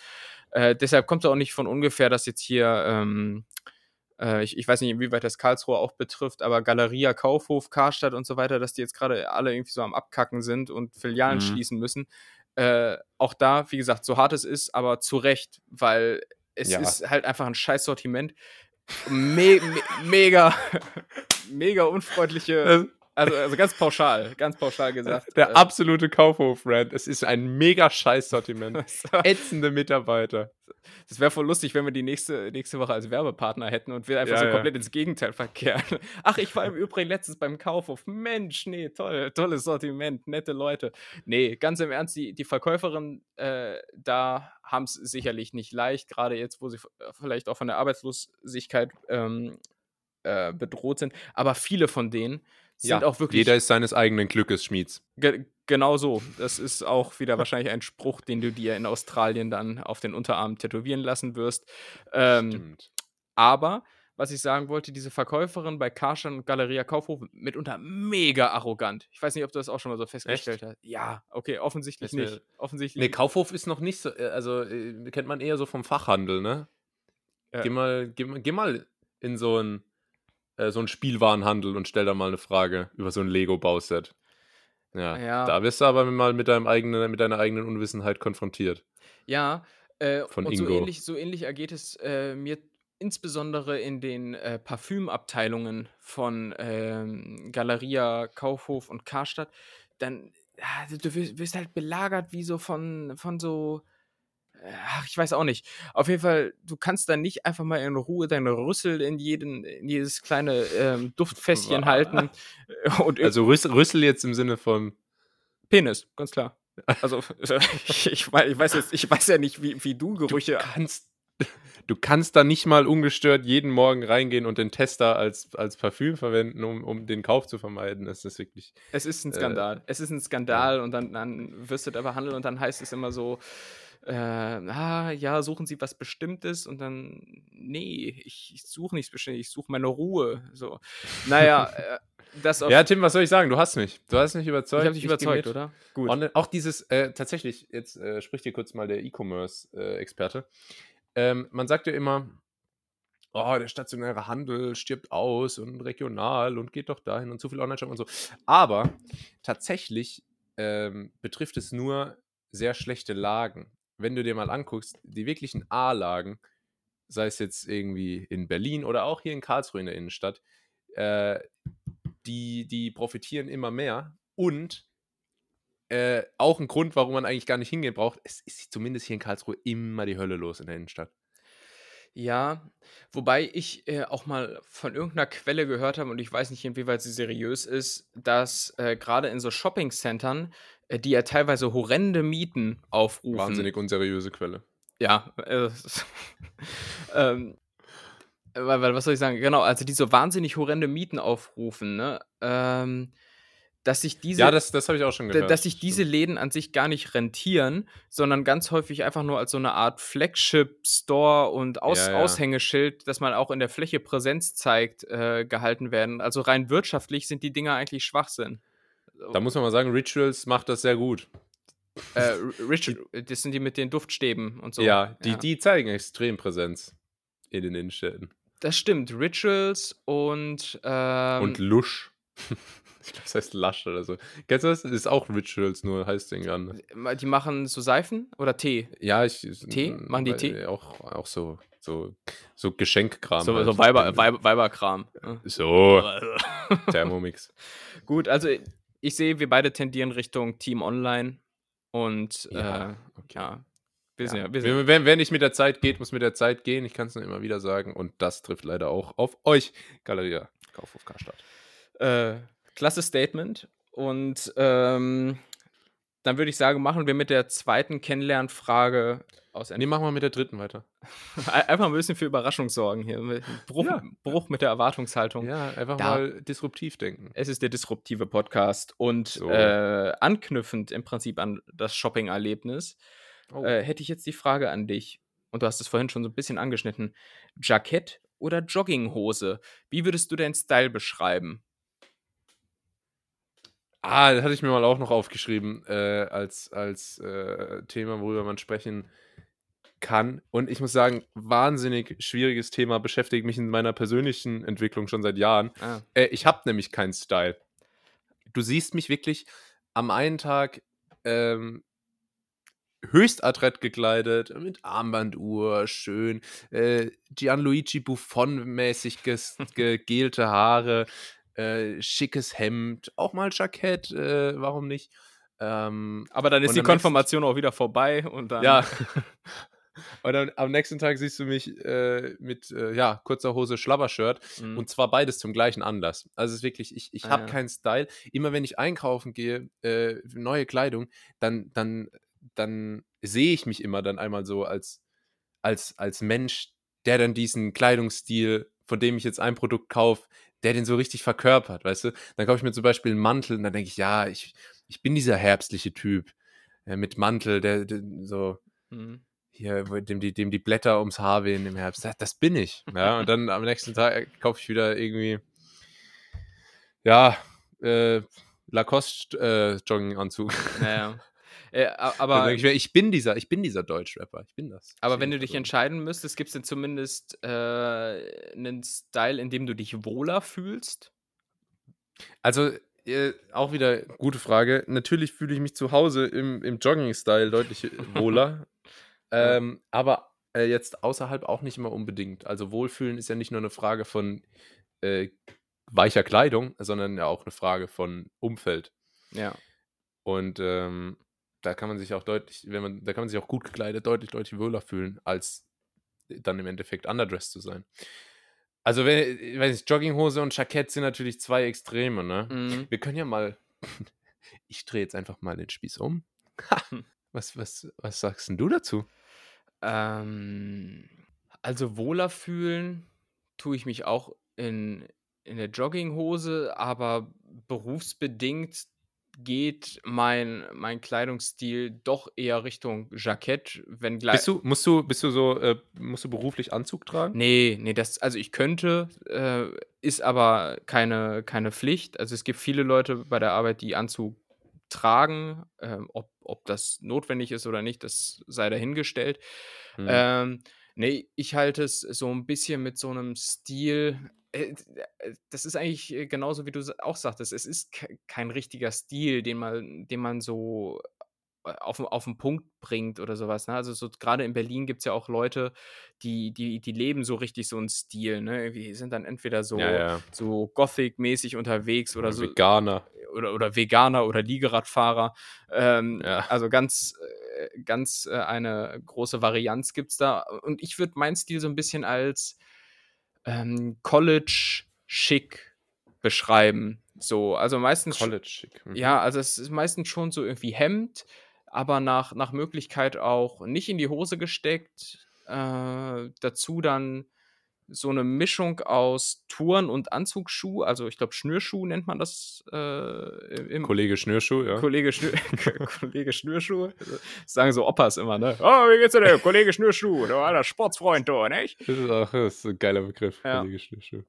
Äh, deshalb kommt es auch nicht von ungefähr, dass jetzt hier. Ähm, äh, ich, ich weiß nicht, inwieweit das Karlsruhe auch betrifft, aber Galeria, Kaufhof, Karstadt und so weiter, dass die jetzt gerade alle irgendwie so am Abkacken sind und Filialen mhm. schließen müssen. Äh, auch da, wie gesagt, so hart es ist, aber zu Recht, weil es ja. ist halt einfach ein scheiß Sortiment. Me me mega, mega unfreundliche also, also ganz pauschal, ganz pauschal gesagt. Der äh, absolute Kaufhof-Rand. Es ist ein mega scheiß Sortiment. Ätzende Mitarbeiter. Das wäre voll lustig, wenn wir die nächste, nächste Woche als Werbepartner hätten und wir einfach ja, so komplett ins Gegenteil verkehren. Ach, ich war im Übrigen letztens beim Kaufhof. Mensch, nee, toll, tolles Sortiment, nette Leute. Nee, ganz im Ernst, die, die Verkäuferin äh, da haben es sicherlich nicht leicht, gerade jetzt, wo sie vielleicht auch von der Arbeitslosigkeit ähm, äh, bedroht sind. Aber viele von denen sind ja, auch wirklich. Jeder ist seines eigenen Glückes Schmieds. Ge genau so. Das ist auch wieder wahrscheinlich ein Spruch, den du dir in Australien dann auf den Unterarm tätowieren lassen wirst. Ähm, Stimmt. Aber was ich sagen wollte, diese Verkäuferin bei Karstadt und Galeria Kaufhof mitunter mega arrogant. Ich weiß nicht, ob du das auch schon mal so festgestellt Echt? hast. Ja, okay, offensichtlich nicht. Offensichtlich. Nee, Kaufhof ist noch nicht so, äh, also äh, kennt man eher so vom Fachhandel, ne? Ja. Geh, mal, geh, geh mal in so ein äh, so einen Spielwarenhandel und stell da mal eine Frage über so ein Lego-Bauset. Ja, ja, da wirst du aber mal mit, deinem eigenen, mit deiner eigenen Unwissenheit konfrontiert. Ja, äh, Von und Ingo. So, ähnlich, so ähnlich ergeht es äh, mir insbesondere in den äh, Parfümabteilungen von ähm, Galeria, Kaufhof und Karstadt. Dann, ja, du wirst, wirst halt belagert wie so von, von so Ach, ich weiß auch nicht. Auf jeden Fall, du kannst dann nicht einfach mal in Ruhe deine Rüssel in, jeden, in jedes kleine ähm, Duftfässchen halten. Und also Rüssel, jetzt im Sinne von Penis, ganz klar. Also ich, ich, weiß jetzt, ich weiß ja nicht, wie, wie du Gerüche. Du kannst, du kannst da nicht mal ungestört jeden Morgen reingehen und den Tester als, als Parfüm verwenden, um, um den Kauf zu vermeiden. Das ist wirklich. Es ist ein Skandal. Äh, es ist ein Skandal und dann, dann wirst du da behandelt und dann heißt es immer so äh, ah, ja, suchen Sie was Bestimmtes und dann, nee, ich, ich suche nichts Bestimmtes, ich suche meine Ruhe. So. Naja, äh, das auf. Ja, Tim, was soll ich sagen? Du hast mich. Du hast mich überzeugt. ich habe dich überzeugt, oder? Gut. Online, auch dieses, äh, tatsächlich, jetzt äh, spricht hier kurz mal der E-Commerce-Experte. ähm, man sagt ja immer, oh, der stationäre Handel stirbt aus und regional und geht doch dahin und zu viel Online-Shop und so. Aber tatsächlich ähm, betrifft es nur sehr schlechte Lagen. Wenn du dir mal anguckst, die wirklichen A-Lagen, sei es jetzt irgendwie in Berlin oder auch hier in Karlsruhe in der Innenstadt, äh, die, die profitieren immer mehr und äh, auch ein Grund, warum man eigentlich gar nicht hingehen braucht, es ist zumindest hier in Karlsruhe immer die Hölle los in der Innenstadt. Ja, wobei ich äh, auch mal von irgendeiner Quelle gehört habe, und ich weiß nicht, inwieweit sie seriös ist, dass äh, gerade in so Shopping-Centern, die ja teilweise horrende Mieten aufrufen. Wahnsinnig unseriöse Quelle. Ja, äh, ähm, weil, was soll ich sagen? Genau, also die so wahnsinnig horrende Mieten aufrufen, ne? Ähm, dass sich diese, Ja, das, das habe ich auch schon gehört. dass sich diese. Läden an sich gar nicht rentieren, sondern ganz häufig einfach nur als so eine Art Flagship-Store und Aus Ja, ja. Aushängeschild, dass man auch in der Fläche Präsenz zeigt, äh, gehalten werden. Also rein wirtschaftlich sind die Dinger eigentlich Schwachsinn. Da muss man mal sagen, Rituals macht das sehr gut. Äh, R- Rich, das sind die mit den Duftstäben und so. ja, die, die zeigen extrem Präsenz in den Innenstädten. Das stimmt. Rituals und. Ähm, Und Lush. ich glaube, das heißt Lush oder so. Kennst du das? Das ist auch Rituals, nur heißt den anders. die machen so Seifen oder Tee? Ja, ich. Tee? Machen die Tee? Auch, auch so, so, so Geschenkkram. So, halt. so Weiber, Weiber, Weiberkram. Ja. So, Thermomix. Gut, also ich sehe, wir beide tendieren Richtung Team Online. Und Ja, äh, okay. ja wir Ja. ja, wir sind, wer, wer nicht mit der Zeit geht, muss mit der Zeit gehen. Ich kann es nur immer wieder sagen. Und das trifft leider auch auf euch, Galeria Kaufhof Karstadt. äh, klasse Statement. Und ähm, dann würde ich sagen, machen wir mit der zweiten Kennenlernfrage aus. Nee, machen wir mit der dritten weiter. Einfach ein bisschen für Überraschung sorgen hier. Bruch, Ja. Bruch mit der Erwartungshaltung. Ja, einfach Da- mal disruptiv denken. Es ist der disruptive Podcast und So. äh, anknüpfend im Prinzip an das Shopping-Erlebnis Oh. äh, hätte ich jetzt die Frage an dich. Und du hast es vorhin schon so ein bisschen angeschnitten. Jackett oder Jogginghose? Wie würdest du deinen Style beschreiben? Ah, das hatte ich mir mal auch noch aufgeschrieben äh, als, als äh, Thema, worüber man sprechen kann. Und ich muss sagen, wahnsinnig schwieriges Thema, beschäftigt mich in meiner persönlichen Entwicklung schon seit Jahren. Ah, Äh, ich habe nämlich keinen Style. Du siehst mich wirklich am einen Tag ähm, höchst adrett gekleidet, mit Armbanduhr, schön, äh, Gianluigi Buffon-mäßig gegelte Haare, äh, schickes Hemd, auch mal Jackett, äh, warum nicht? Ähm, aber dann ist die Konfirmation auch wieder vorbei und dann. ja. Und dann, am nächsten Tag siehst du mich äh, mit äh, ja, kurzer Hose, Schlabbershirt Mhm. und zwar beides zum gleichen Anlass. Also es ist wirklich, ich, ich Ah, habe ja. keinen Style. Immer wenn ich einkaufen gehe, äh, neue Kleidung, dann, dann, dann sehe ich mich immer dann einmal so als, als, als Mensch, der dann diesen Kleidungsstil, von dem ich jetzt ein Produkt kaufe, der den so richtig verkörpert, weißt du? Dann kaufe ich mir zum Beispiel einen Mantel und dann denke ich, ja, ich, ich bin dieser herbstliche Typ äh, mit Mantel, der, der so Mhm. hier, dem die, dem die Blätter ums Haar wehen im Herbst. Das, das bin ich. Ja, und dann am nächsten Tag äh, kaufe ich wieder irgendwie, ja, äh, Lacoste äh, Jogginganzug. Naja. Äh, aber ich, bin dieser, ich bin dieser Deutschrapper. Ich bin das. aber wenn du dich entscheiden müsstest, gibt es denn zumindest äh, einen Style, in dem du dich wohler fühlst? Also, äh, auch wieder gute Frage. Natürlich fühle ich mich zu Hause im, im Jogging-Style deutlich wohler. Ja. ähm, aber äh, jetzt außerhalb auch nicht immer unbedingt. Also, Wohlfühlen ist ja nicht nur eine Frage von äh, weicher Kleidung, sondern ja auch eine Frage von Umfeld. Ja. Und ähm, da kann man sich auch deutlich, wenn man, da kann man sich auch gut gekleidet deutlich, deutlich wohler fühlen, als dann im Endeffekt underdressed zu sein. Also, wenn, ich weiß nicht, Jogginghose und Jackett sind natürlich zwei Extreme, ne? Mhm. Wir können ja mal. Ich drehe jetzt einfach mal den Spieß um. Was, was, was sagst denn du dazu? Ähm, also wohler fühlen tue ich mich auch in, in der Jogginghose, aber berufsbedingt geht mein, mein Kleidungsstil doch eher Richtung Jackett, wenn Bist gleich. du, musst du, bist du so, äh, musst du beruflich Anzug tragen? Nee, nee, das, also ich könnte, äh, ist aber keine, keine Pflicht. Also es gibt viele Leute bei der Arbeit, die Anzug tragen. Ähm, ob, ob das notwendig ist oder nicht, das sei dahingestellt. Hm. Ähm, nee, ich halte es so ein bisschen mit so einem Stil. Äh, äh, Das ist eigentlich äh, genauso, wie du auch sagtest. Es ist ke- kein richtiger Stil, den man, den man so auf, den- auf den Punkt bringt oder sowas. Ne? Also so gerade in Berlin gibt es ja auch Leute, die, die, die leben so richtig so einen Stil. Ne? Irgendwie sind dann entweder so, ja, ja. so Gothic-mäßig unterwegs oder so Veganer. oder, oder Veganer oder Liegeradfahrer. Ähm, Ja. Also ganz, ganz eine große Varianz gibt es da. Und ich würde meinen Stil so ein bisschen als ähm, College-Schick beschreiben. So, also meistens. sch- College schick. Mhm. Ja, also es ist meistens schon so irgendwie Hemd, aber nach, nach Möglichkeit auch nicht in die Hose gesteckt. Äh, dazu dann so eine Mischung aus Touren- und Anzugsschuh, also ich glaube Schnürschuh nennt man das äh, Kollege Schnürschuh, ja. Kollege, Schnür Kollege Schnürschuh. Das sagen so Opas immer, ne? Oh, wie geht's dir denn? Kollege Schnürschuh, du alter Sportsfreund, du, nicht? Das ist, auch, das ist ein geiler Begriff, Ja. Kollege Schnürschuh.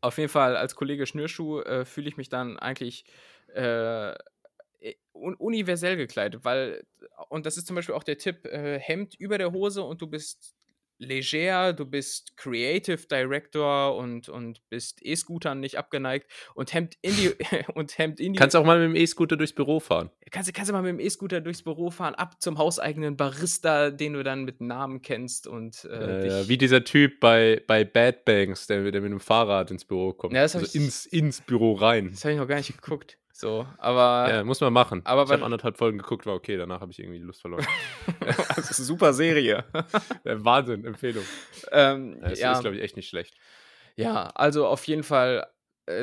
Auf jeden Fall, als Kollege Schnürschuh äh, fühle ich mich dann eigentlich äh, un universell gekleidet, weil, und das ist zum Beispiel auch der Tipp, äh, Hemd über der Hose und du bist leger, du bist Creative Director und, und bist E-Scootern nicht abgeneigt und Hemd in die und Hemd in die Kannst auch mal mit dem E-Scooter durchs Büro fahren. kannst, du- kannst du mal mit dem E-Scooter durchs Büro fahren, ab zum hauseigenen Barista, den du dann mit Namen kennst und äh, Äh, dich, wie dieser Typ bei, bei Bad Banks, der, der mit dem Fahrrad ins Büro kommt. Ja, das also ich- ins, ins Büro rein. das habe ich noch gar nicht geguckt. So, aber Ja, muss man machen. aber ich habe anderthalb Folgen geguckt, war okay, danach habe ich irgendwie die Lust verloren. das ist eine super Serie. Wahnsinn, Empfehlung. ähm, Das ja, ist, glaube ich, echt nicht schlecht. ja, also auf jeden Fall,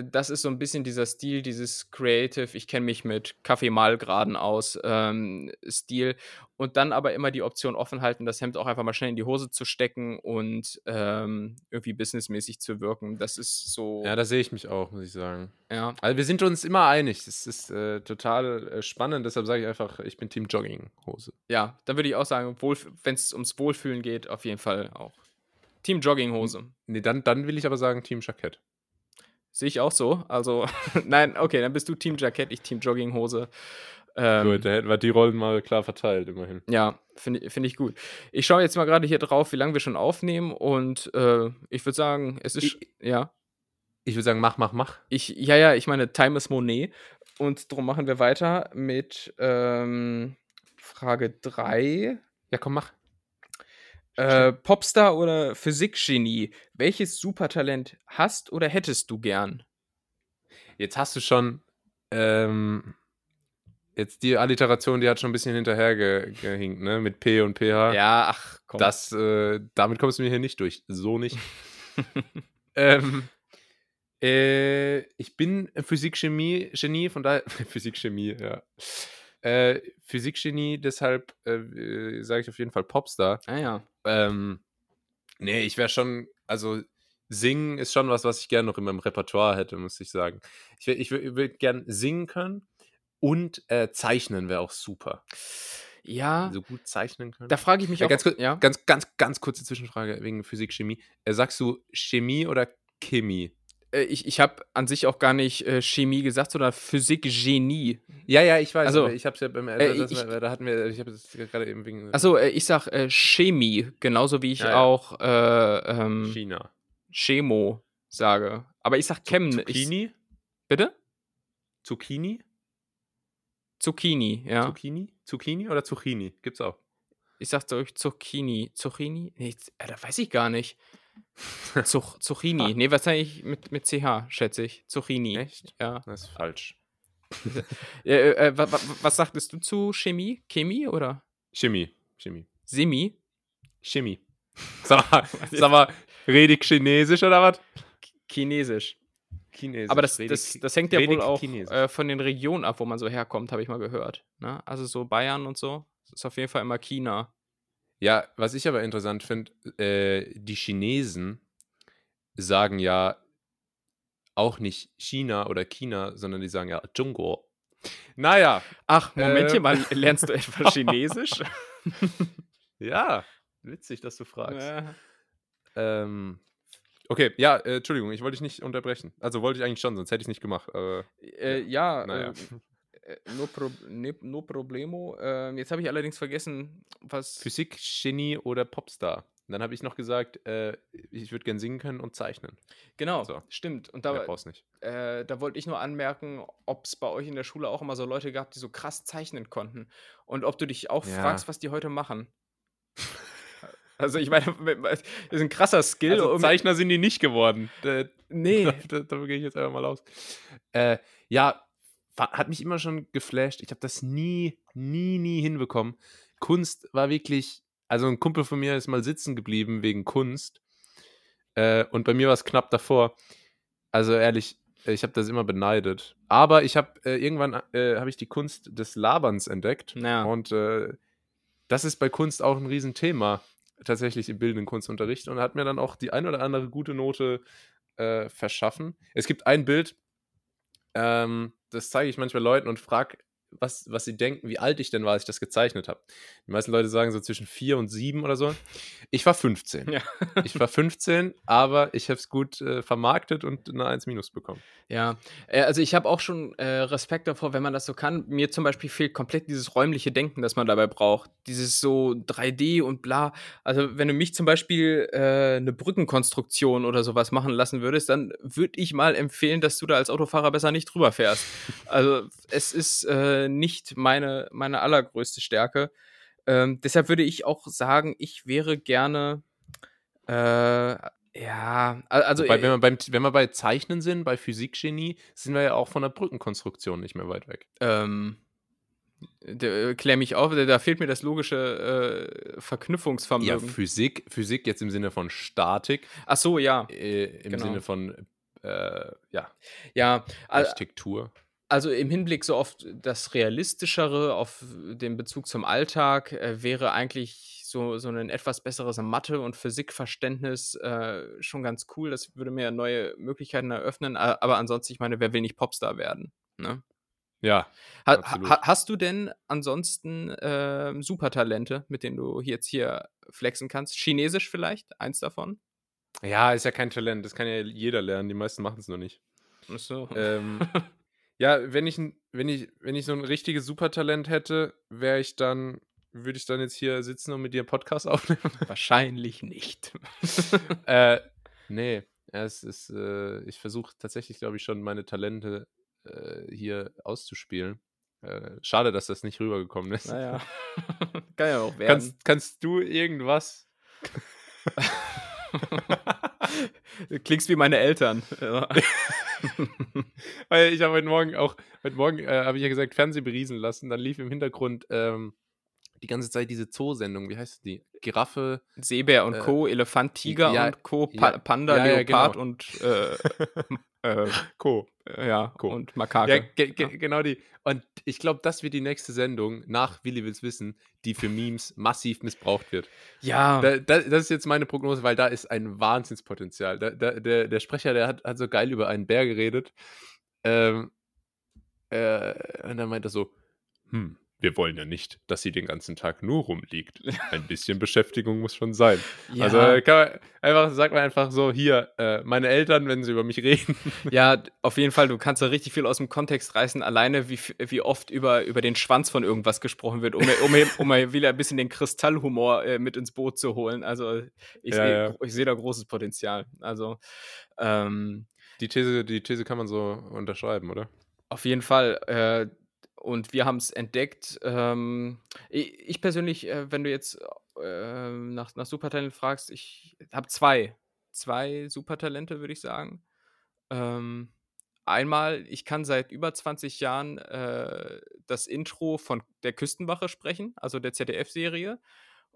das ist so ein bisschen dieser Stil, dieses Creative, ich kenne mich mit Kaffee Malgraden aus, ähm, Stil. Und dann aber immer die Option offen halten, das Hemd auch einfach mal schnell in die Hose zu stecken und ähm, irgendwie businessmäßig zu wirken. Das ist so, Ja, da sehe ich mich auch, muss ich sagen. ja. Also wir sind uns immer einig. Das ist äh, total äh, spannend, deshalb sage ich einfach, ich bin Team Jogginghose. Ja, dann würde ich auch sagen, wenn es ums Wohlfühlen geht, auf jeden Fall auch. Team Jogginghose. Nee, dann, dann will ich aber sagen Team Jackett. Sehe ich auch so. Also, nein, okay, dann bist du Team Jackett, ich Team Jogginghose. Ähm, Gut, da hätten wir die Rollen mal klar verteilt, immerhin. Ja, finde ich- finde ich gut. Ich schaue jetzt mal gerade hier drauf, wie lange wir schon aufnehmen und äh, ich würde sagen, es ist. Ich- ja. Ich würde sagen, mach, mach, mach. Ich, ja, ja, ich meine, Time is Monet. Und darum machen wir weiter mit ähm, Frage 3. Ja, komm, mach. Äh, Popstar oder Physikgenie? Welches Supertalent hast oder hättest du gern? Jetzt hast du schon, ähm, jetzt die Alliteration, die hat schon ein bisschen hinterher ge gehinkt, ne? Mit P und PH. Ja, ach komm. Das, äh, damit kommst du mir hier nicht durch. So nicht. ähm, äh, ich bin Physik-Chemie, Genie, von daher, Physik-Chemie, ja. Äh, Physik-Genie, deshalb äh, sage ich auf jeden Fall Popstar. ah ja. Ähm, nee, ich wäre schon, also singen ist schon was, was ich gerne noch in meinem Repertoire hätte, muss ich sagen. Ich, ich würde gern singen können und äh, zeichnen wäre auch super. Ja, So gut zeichnen können. da frage ich mich Ja, auch. ganz, kurz, ja? ganz, ganz, ganz kurze Zwischenfrage wegen Physik, Chemie. Äh, sagst du Chemie oder Chemie? Äh, ich ich habe an sich auch gar nicht äh, Chemie gesagt, sondern Physikgenie. Ja, ja, ich weiß. Also, ich habe ja beim äh, das, ich- da hatten wir, ich habe das gerade eben wegen Achso, äh, ich sag äh, Chemie, genauso wie ich Ja, ja. auch äh, ähm, China. Chemo sage. Aber ich sag Chem. Ich, Zucchini? bitte? Zucchini? Zucchini, ja. Zucchini? Zucchini oder Zucchini? Gibt's auch. Ich sag euch Zucchini. Zucchini? Nee, äh, da weiß ich gar nicht. Zuch, Zucchini. Nee, wahrscheinlich mit, mit CH, schätze ich. Zucchini. Echt? Ja. Das ist falsch. Äh, äh, wa, wa, was sagtest du zu Chemie? Chemie oder Chemie. Chemie. Semi? Chemie. Sag mal, sag mal rede ich Chinesisch oder was? Chinesisch. Chinesisch. Aber das, das, das hängt ja wohl auch äh, von den Regionen ab, wo man so herkommt, habe ich mal gehört. Ne? Also so Bayern und so. Das ist auf jeden Fall immer China. Ja, was ich aber interessant finde, äh, die Chinesen sagen ja auch nicht China oder China, sondern die sagen ja Zhongguo. Naja. Ach, Momentchen Ähm. mal, lernst du etwa Chinesisch? Ja, witzig, dass du fragst. Ja. Ähm, okay, ja, äh, Entschuldigung, ich wollte dich nicht unterbrechen. Also wollte ich eigentlich schon, sonst hätte ich es nicht gemacht. Aber Äh, ja, naja. Äh, äh, no, pro, ne, no problemo. Ähm, jetzt habe ich allerdings vergessen, was. Physik, Genie oder Popstar. Und dann habe ich noch gesagt, äh, ich würde gern singen können und zeichnen. Genau, So. stimmt. Und Da da, äh, da wollte ich nur anmerken, ob es bei euch in der Schule auch immer so Leute gab, die so krass zeichnen konnten. Und ob du dich auch Ja. fragst, was die heute machen. Also ich meine, das ist ein krasser Skill. Also Zeichner sind die nicht geworden. Da, nee, da, da gehe ich jetzt einfach mal aus. Äh, ja, wa- hat mich immer schon geflasht. Ich habe das nie, nie, nie hinbekommen. Kunst war wirklich, also ein Kumpel von mir ist mal sitzen geblieben wegen Kunst. Äh, und bei mir war es knapp davor. Also ehrlich, ich habe das immer beneidet. Aber ich habe äh, irgendwann äh, habe ich die Kunst des Laberns entdeckt. Ja. Und äh, das ist bei Kunst auch ein Riesenthema, tatsächlich im bildenden Kunstunterricht. Und hat mir dann auch die ein oder andere gute Note äh, verschaffen. Es gibt ein Bild, ähm, das zeige ich manchmal Leuten und frage, was, was sie denken, wie alt ich denn war, als ich das gezeichnet habe. Die meisten Leute sagen so zwischen vier und sieben oder so. Ich war 15. Ja. Ich war 15, aber ich habe es gut äh, vermarktet und eine 1 minus bekommen. Ja, äh, also ich habe auch schon äh, Respekt davor, wenn man das so kann. Mir zum Beispiel fehlt komplett dieses räumliche Denken, das man dabei braucht. Dieses so 3D und bla. Also wenn du mich zum Beispiel äh, eine Brückenkonstruktion oder sowas machen lassen würdest, dann würde ich mal empfehlen, dass du da als Autofahrer besser nicht drüber fährst. Also es ist äh, nicht meine, meine allergrößte Stärke. Ähm, deshalb würde ich auch sagen, ich wäre gerne äh, ja, al- also Wobei, wenn, wir beim, wenn wir bei Zeichnen sind, bei Physikgenie, sind wir ja auch von der Brückenkonstruktion nicht mehr weit weg. Ähm, äh, klär mich auf, da, fehlt mir das logische äh, Verknüpfungsvermögen. Ja, Physik, Physik jetzt im Sinne von Statik, Ach so, ja. äh, im Genau. Sinne von äh, ja, Ja, Architektur. Also im Hinblick so auf das Realistischere, auf den Bezug zum Alltag, äh, wäre eigentlich so, so ein etwas besseres Mathe- und Physikverständnis äh, schon ganz cool. Das würde mir neue Möglichkeiten eröffnen. Aber ansonsten, ich meine, wer will nicht Popstar werden? Ne? Ja, Ha, ha, hast du denn ansonsten ähm, Supertalente, mit denen du jetzt hier flexen kannst? Chinesisch vielleicht? Eins davon? ja, ist ja kein Talent, das kann ja jeder lernen, die meisten machen es nur nicht. Ach so. Ähm, ja, wenn ich, wenn, ich, wenn ich so ein richtiges Supertalent hätte, wäre ich dann, würde ich dann jetzt hier sitzen und mit dir einen Podcast aufnehmen? Wahrscheinlich nicht. äh, nee, es ist, äh, ich versuche tatsächlich, glaube ich, schon meine Talente äh, hier auszuspielen. Äh, schade, dass das nicht rübergekommen ist. naja. Kann ja auch werden. Kannst, kannst du irgendwas? Du klingst wie meine Eltern. Ich habe heute Morgen auch, heute Morgen äh, habe ich ja gesagt, Fernseh beriesen lassen. Dann lief im Hintergrund ähm, die ganze Zeit diese Zoosendung. Wie heißt die? Giraffe. Seebär und Äh, Co., Elefant, Tiger ja, und Co., pa ja, Panda, ja, Leopard genau. und äh, äh, Co. äh, ja, Co. und Makake. ge ge genau die. Und ich glaube, das wird die nächste Sendung nach Willi will's wissen, die für Memes massiv missbraucht wird. Ja, Da, da, das ist jetzt meine Prognose, weil da ist ein Wahnsinnspotenzial. Da, der, der Sprecher, der hat, hat so geil über einen Bär geredet. Ähm, äh, und dann meint er so, hm, wir wollen ja nicht, dass sie den ganzen Tag nur rumliegt. Ein bisschen Beschäftigung muss schon sein. ja. Also äh, kann man einfach, sagt man einfach so, hier, äh, meine Eltern, wenn sie über mich reden. Ja, auf jeden Fall, du kannst da richtig viel aus dem Kontext reißen, alleine wie, wie oft über, über den Schwanz von irgendwas gesprochen wird, um, um, um mal wieder ein bisschen den Kristallhumor äh, mit ins Boot zu holen. Also ich Ja, sehe ja. seh da großes Potenzial. Also ähm, Die These, die These kann man so unterschreiben, oder? auf jeden Fall. Äh, und wir haben es entdeckt. Ähm, ich, ich persönlich, äh, wenn du jetzt äh, nach, nach Supertalent fragst, ich habe zwei. Zwei Supertalente, würde ich sagen. Ähm, einmal, ich kann seit über 20 Jahren äh, das Intro von der Küstenwache sprechen, also der ZDF-Serie.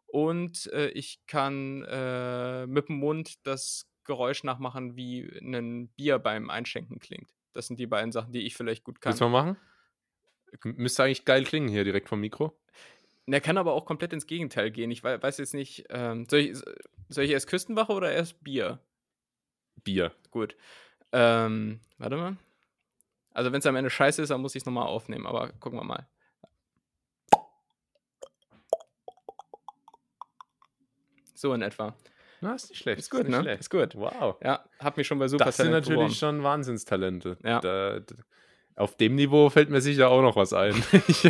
Und äh, ich kann äh, mit dem Mund das Geräusch nachmachen, wie ein Bier beim Einschenken klingt. Das sind die beiden Sachen, die ich vielleicht gut kann. Willst du mal machen? Müsste eigentlich geil klingen hier direkt vom Mikro. Der kann aber auch komplett ins Gegenteil gehen. Ich wei- weiß jetzt nicht, ähm, soll, ich, soll ich erst Küstenwache oder erst Bier? Bier. Gut. Ähm, warte mal. Also wenn es am Ende scheiße ist, dann muss ich es nochmal aufnehmen, aber gucken wir mal. So in etwa. Na, ist nicht schlecht. Ist gut, nicht ne? schlecht. Ist gut. Wow. Ja, hab mich schon bei Das sind natürlich beworben. schon Wahnsinnstalente. Ja. Da, d- auf dem Niveau fällt mir sicher auch noch was ein. ich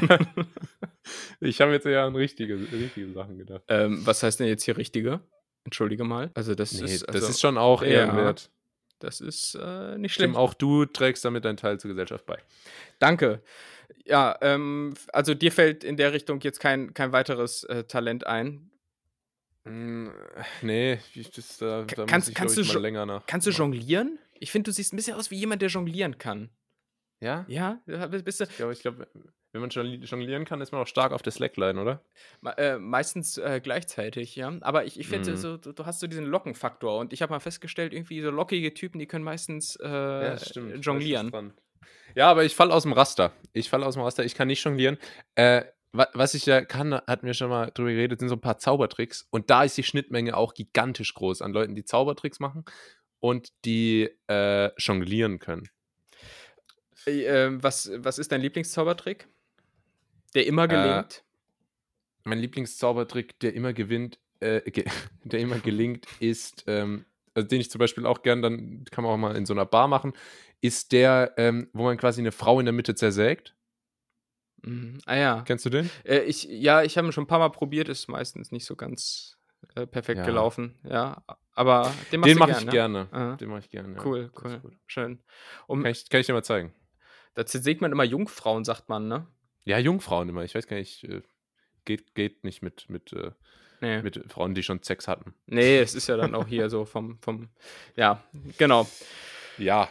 ich habe jetzt eher an richtige, richtige Sachen gedacht. Ähm, was heißt denn jetzt hier richtige? Entschuldige mal. Also das Nee, ist, das also, ist schon auch Ja. ehrenwert. das ist äh, nicht schlimm. auch du trägst damit deinen Teil zur Gesellschaft bei. Danke. Ja, ähm, also dir fällt in der Richtung jetzt kein, kein weiteres äh, Talent ein. Mm, Nee, ich, das, da, da kannst- muss ich, kannst ich, du mal länger nach. Kannst du jonglieren? Ich finde, du siehst ein bisschen aus wie jemand, der jonglieren kann. Ja? Ja, bist du Ich glaube, wenn man jonglieren kann, ist man auch stark auf der Slackline, oder? me- äh, meistens äh, gleichzeitig, ja. Aber ich, ich finde, Mhm. so, du, du hast so diesen Lockenfaktor und ich habe mal festgestellt, irgendwie so lockige Typen, die können meistens äh, Ja, stimmt. Jonglieren. Ja, aber ich falle aus dem Raster. Ich falle aus dem Raster. Ich kann nicht jonglieren. Äh, wa- was ich ja kann, hatten wir schon mal drüber geredet, sind so ein paar Zaubertricks. Und da ist die Schnittmenge auch gigantisch groß an Leuten, die Zaubertricks machen und die äh, jonglieren können. Äh, was, was ist dein Lieblingszaubertrick? Der immer gelingt? Mein Lieblingszaubertrick, der immer gewinnt, äh, ge der immer gelingt, ist, ähm, also den ich zum Beispiel auch gern, dann kann man auch mal in so einer Bar machen, ist der, ähm, wo man quasi eine Frau in der Mitte zersägt. Mhm. Ah ja. Kennst du den? Äh, ich, ja, ich habe ihn schon ein paar Mal probiert, ist meistens nicht so ganz äh, perfekt Ja. gelaufen. Ja, aber den Den mache gern, ich ne? gerne. Aha. Den mache ich gerne. ja. Cool, cool. Schön. Um, Kann ich, kann ich dir mal zeigen. Da zersägt man immer Jungfrauen, sagt man, ne? Ja, Jungfrauen immer. Ich weiß gar nicht, äh, geht, geht nicht mit, mit, äh, Nee. mit Frauen, die schon Sex hatten. nee, es ist ja dann auch hier so vom, vom ja, genau. Ja.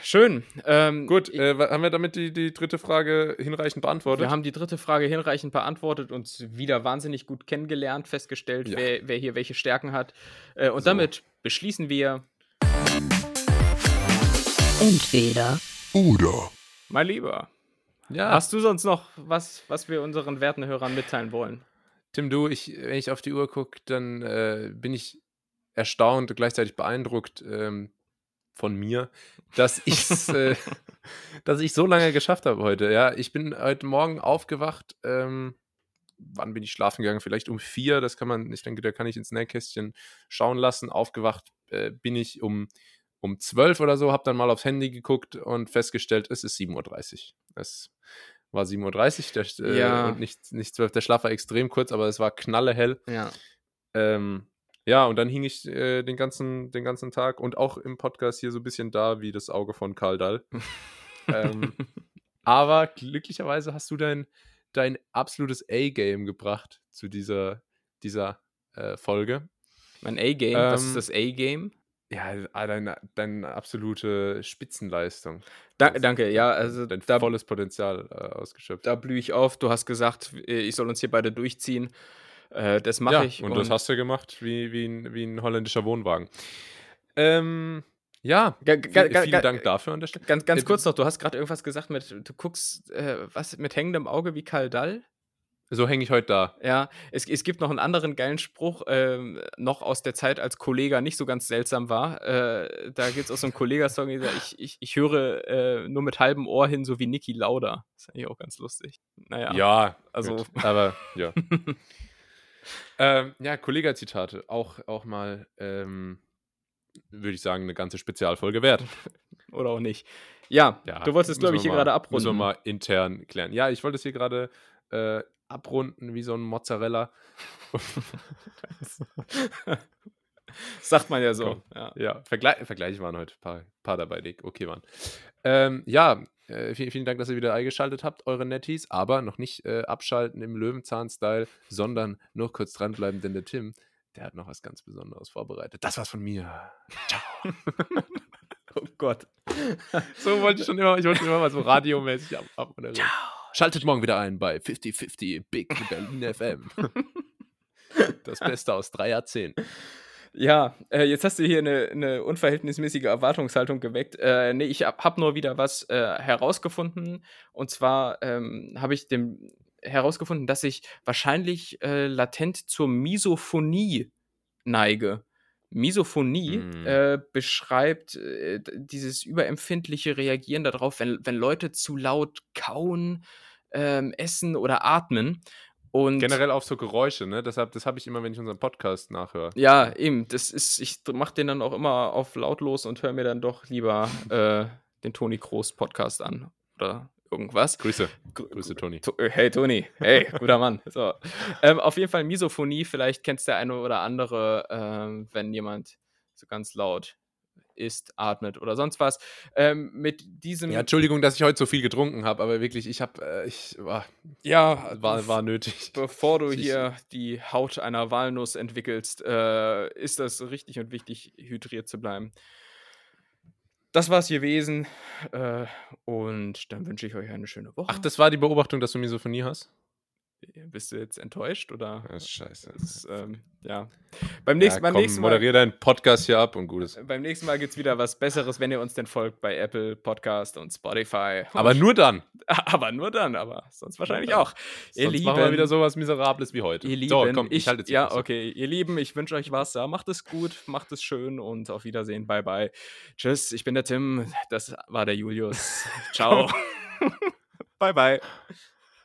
Schön. Ähm, Gut, äh, haben wir damit die, die dritte Frage hinreichend beantwortet? wir haben die dritte Frage hinreichend beantwortet, uns wieder wahnsinnig gut kennengelernt, festgestellt, Ja. wer, wer hier welche Stärken hat. Äh, und So. damit beschließen wir, Entweder Oder. Mein Lieber, ja. hast du sonst noch was, was wir unseren werten Hörern mitteilen wollen? Tim, du, ich, wenn ich auf die Uhr gucke, dann äh, bin ich erstaunt und gleichzeitig beeindruckt ähm, von mir, dass, ich's, äh, dass ich so lange geschafft habe heute. Ja, ich bin heute Morgen aufgewacht. Ähm, wann bin ich schlafen gegangen? Vielleicht um vier. Das kann man, ich denke, da kann ich ins Nähkästchen schauen lassen. Aufgewacht äh, bin ich um, um 12 oder so, habe dann mal aufs Handy geguckt und festgestellt, es ist 7.30 Uhr. Es war 7.30 Uhr der, äh, Ja. und nicht, nicht 12. Der Schlaf war extrem kurz, aber es war knallehell. Ja. Ähm, ja, und dann hing ich äh, den, ganzen, den ganzen Tag und auch im Podcast hier so ein bisschen da wie das Auge von Karl Dall. ähm, aber glücklicherweise hast du dein, dein absolutes A-Game gebracht zu dieser, dieser äh, Folge. Mein A-Game, was Ähm, ist das A-Game? Ja, ah, deine, deine absolute Spitzenleistung. Da, danke, ja, also Dein da, volles Potenzial äh, ausgeschöpft. da blühe ich auf. Du hast gesagt, äh, ich soll uns hier beide durchziehen. Äh, das mache ja, ich. Und, das hast du gemacht wie, wie, ein, wie ein holländischer Wohnwagen. Ähm, ja, Ga- ga- viel, ga- vielen Dank dafür an der Stelle. Ganz, ganz Äh, kurz noch, du hast gerade irgendwas gesagt mit, du guckst, äh, was, mit hängendem Auge wie Karl Dall? So hänge ich heute da. Ja, es, es gibt noch einen anderen geilen Spruch, ähm, noch aus der Zeit, als Kollega nicht so ganz seltsam war. Äh, da gibt es auch so einen Kollega-Song, ich, ich, ich höre äh, nur mit halbem Ohr hin, so wie Niki Lauda. Das ist eigentlich auch ganz lustig. Naja. Ja, also- gut, aber ja. ähm, ja, Kollega-Zitate, auch, auch mal, ähm, würde ich sagen, eine ganze Spezialfolge wert. Oder auch nicht. Ja, Ja, du wolltest, glaube ich, hier gerade abrunden. Müssen wir mal intern klären. Ja, ich wollte es hier gerade äh, abrunden wie so ein Mozzarella. Sagt man ja so. Komm. Ja. Ja, Vergle Vergleiche waren heute ein paar, paar dabei, die okay waren. Ähm, ja, äh, vielen, vielen Dank, dass ihr wieder eingeschaltet habt, eure Netties, aber noch nicht äh, abschalten im Löwenzahn-Style, sondern nur kurz dranbleiben, denn der Tim, der hat noch was ganz Besonderes vorbereitet. Das war's von mir. Ciao. Oh Gott. So wollte ich schon immer, ich wollte immer mal so radiomäßig ab abmoderieren. Schaltet morgen wieder ein bei 50-50 Big Berlin FM. Das Beste aus drei Jahrzehnten. Ja, äh, jetzt hast du hier eine, eine unverhältnismäßige Erwartungshaltung geweckt. Äh, nee, ich habe hab nur wieder was äh, herausgefunden. Und zwar ähm, habe ich dem herausgefunden, dass ich wahrscheinlich äh, latent zur Misophonie neige. Misophonie Mhm. äh, beschreibt äh, dieses überempfindliche Reagieren darauf, wenn, wenn Leute zu laut kauen, ähm, essen oder atmen. Und Generell auf so Geräusche, ne? Deshalb, das habe ich immer, wenn ich unseren Podcast nachhöre. ja, eben, das ist, ich mache den dann auch immer auf lautlos und höre mir dann doch lieber äh, den Toni Kroos Podcast an oder irgendwas. Grüße. Gr- Grüße, Toni. To- Hey Toni, hey, guter Mann. So. Ähm, auf jeden Fall Misophonie, vielleicht kennst der eine oder andere, ähm, wenn jemand so ganz laut isst, atmet oder sonst was. Ähm, mit diesem, Ja, Entschuldigung, dass ich heute so viel getrunken habe, aber wirklich, ich habe, äh, ich war, ja, war, war nötig. bevor du Ich- hier die Haut einer Walnuss entwickelst, äh, ist das richtig und wichtig, hydriert zu bleiben. Das war's gewesen. Äh, und dann wünsche ich euch eine schöne Woche. Ach, das war die Beobachtung, dass du Misophonie hast? Bist du jetzt enttäuscht oder? Das ist scheiße. Das, ähm, ja. Beim nächsten, ja, beim komm, nächsten Mal. moderier deinen Podcast hier ab und gutes. Beim nächsten Mal gibt es wieder was Besseres, wenn ihr uns denn folgt bei Apple Podcast und Spotify. Aber nur dann. aber nur dann, aber sonst wahrscheinlich auch. Ihr Sonst Lieben, machen wir wieder sowas Miserables wie heute. ihr Lieben, so, komm, ich, ich, halte jetzt ja, okay, ihr Lieben, ich wünsche euch was. Ja, macht es gut, macht es schön und auf Wiedersehen. Bye bye. Tschüss, ich bin der Tim. Das war der Julius. Ciao. bye bye.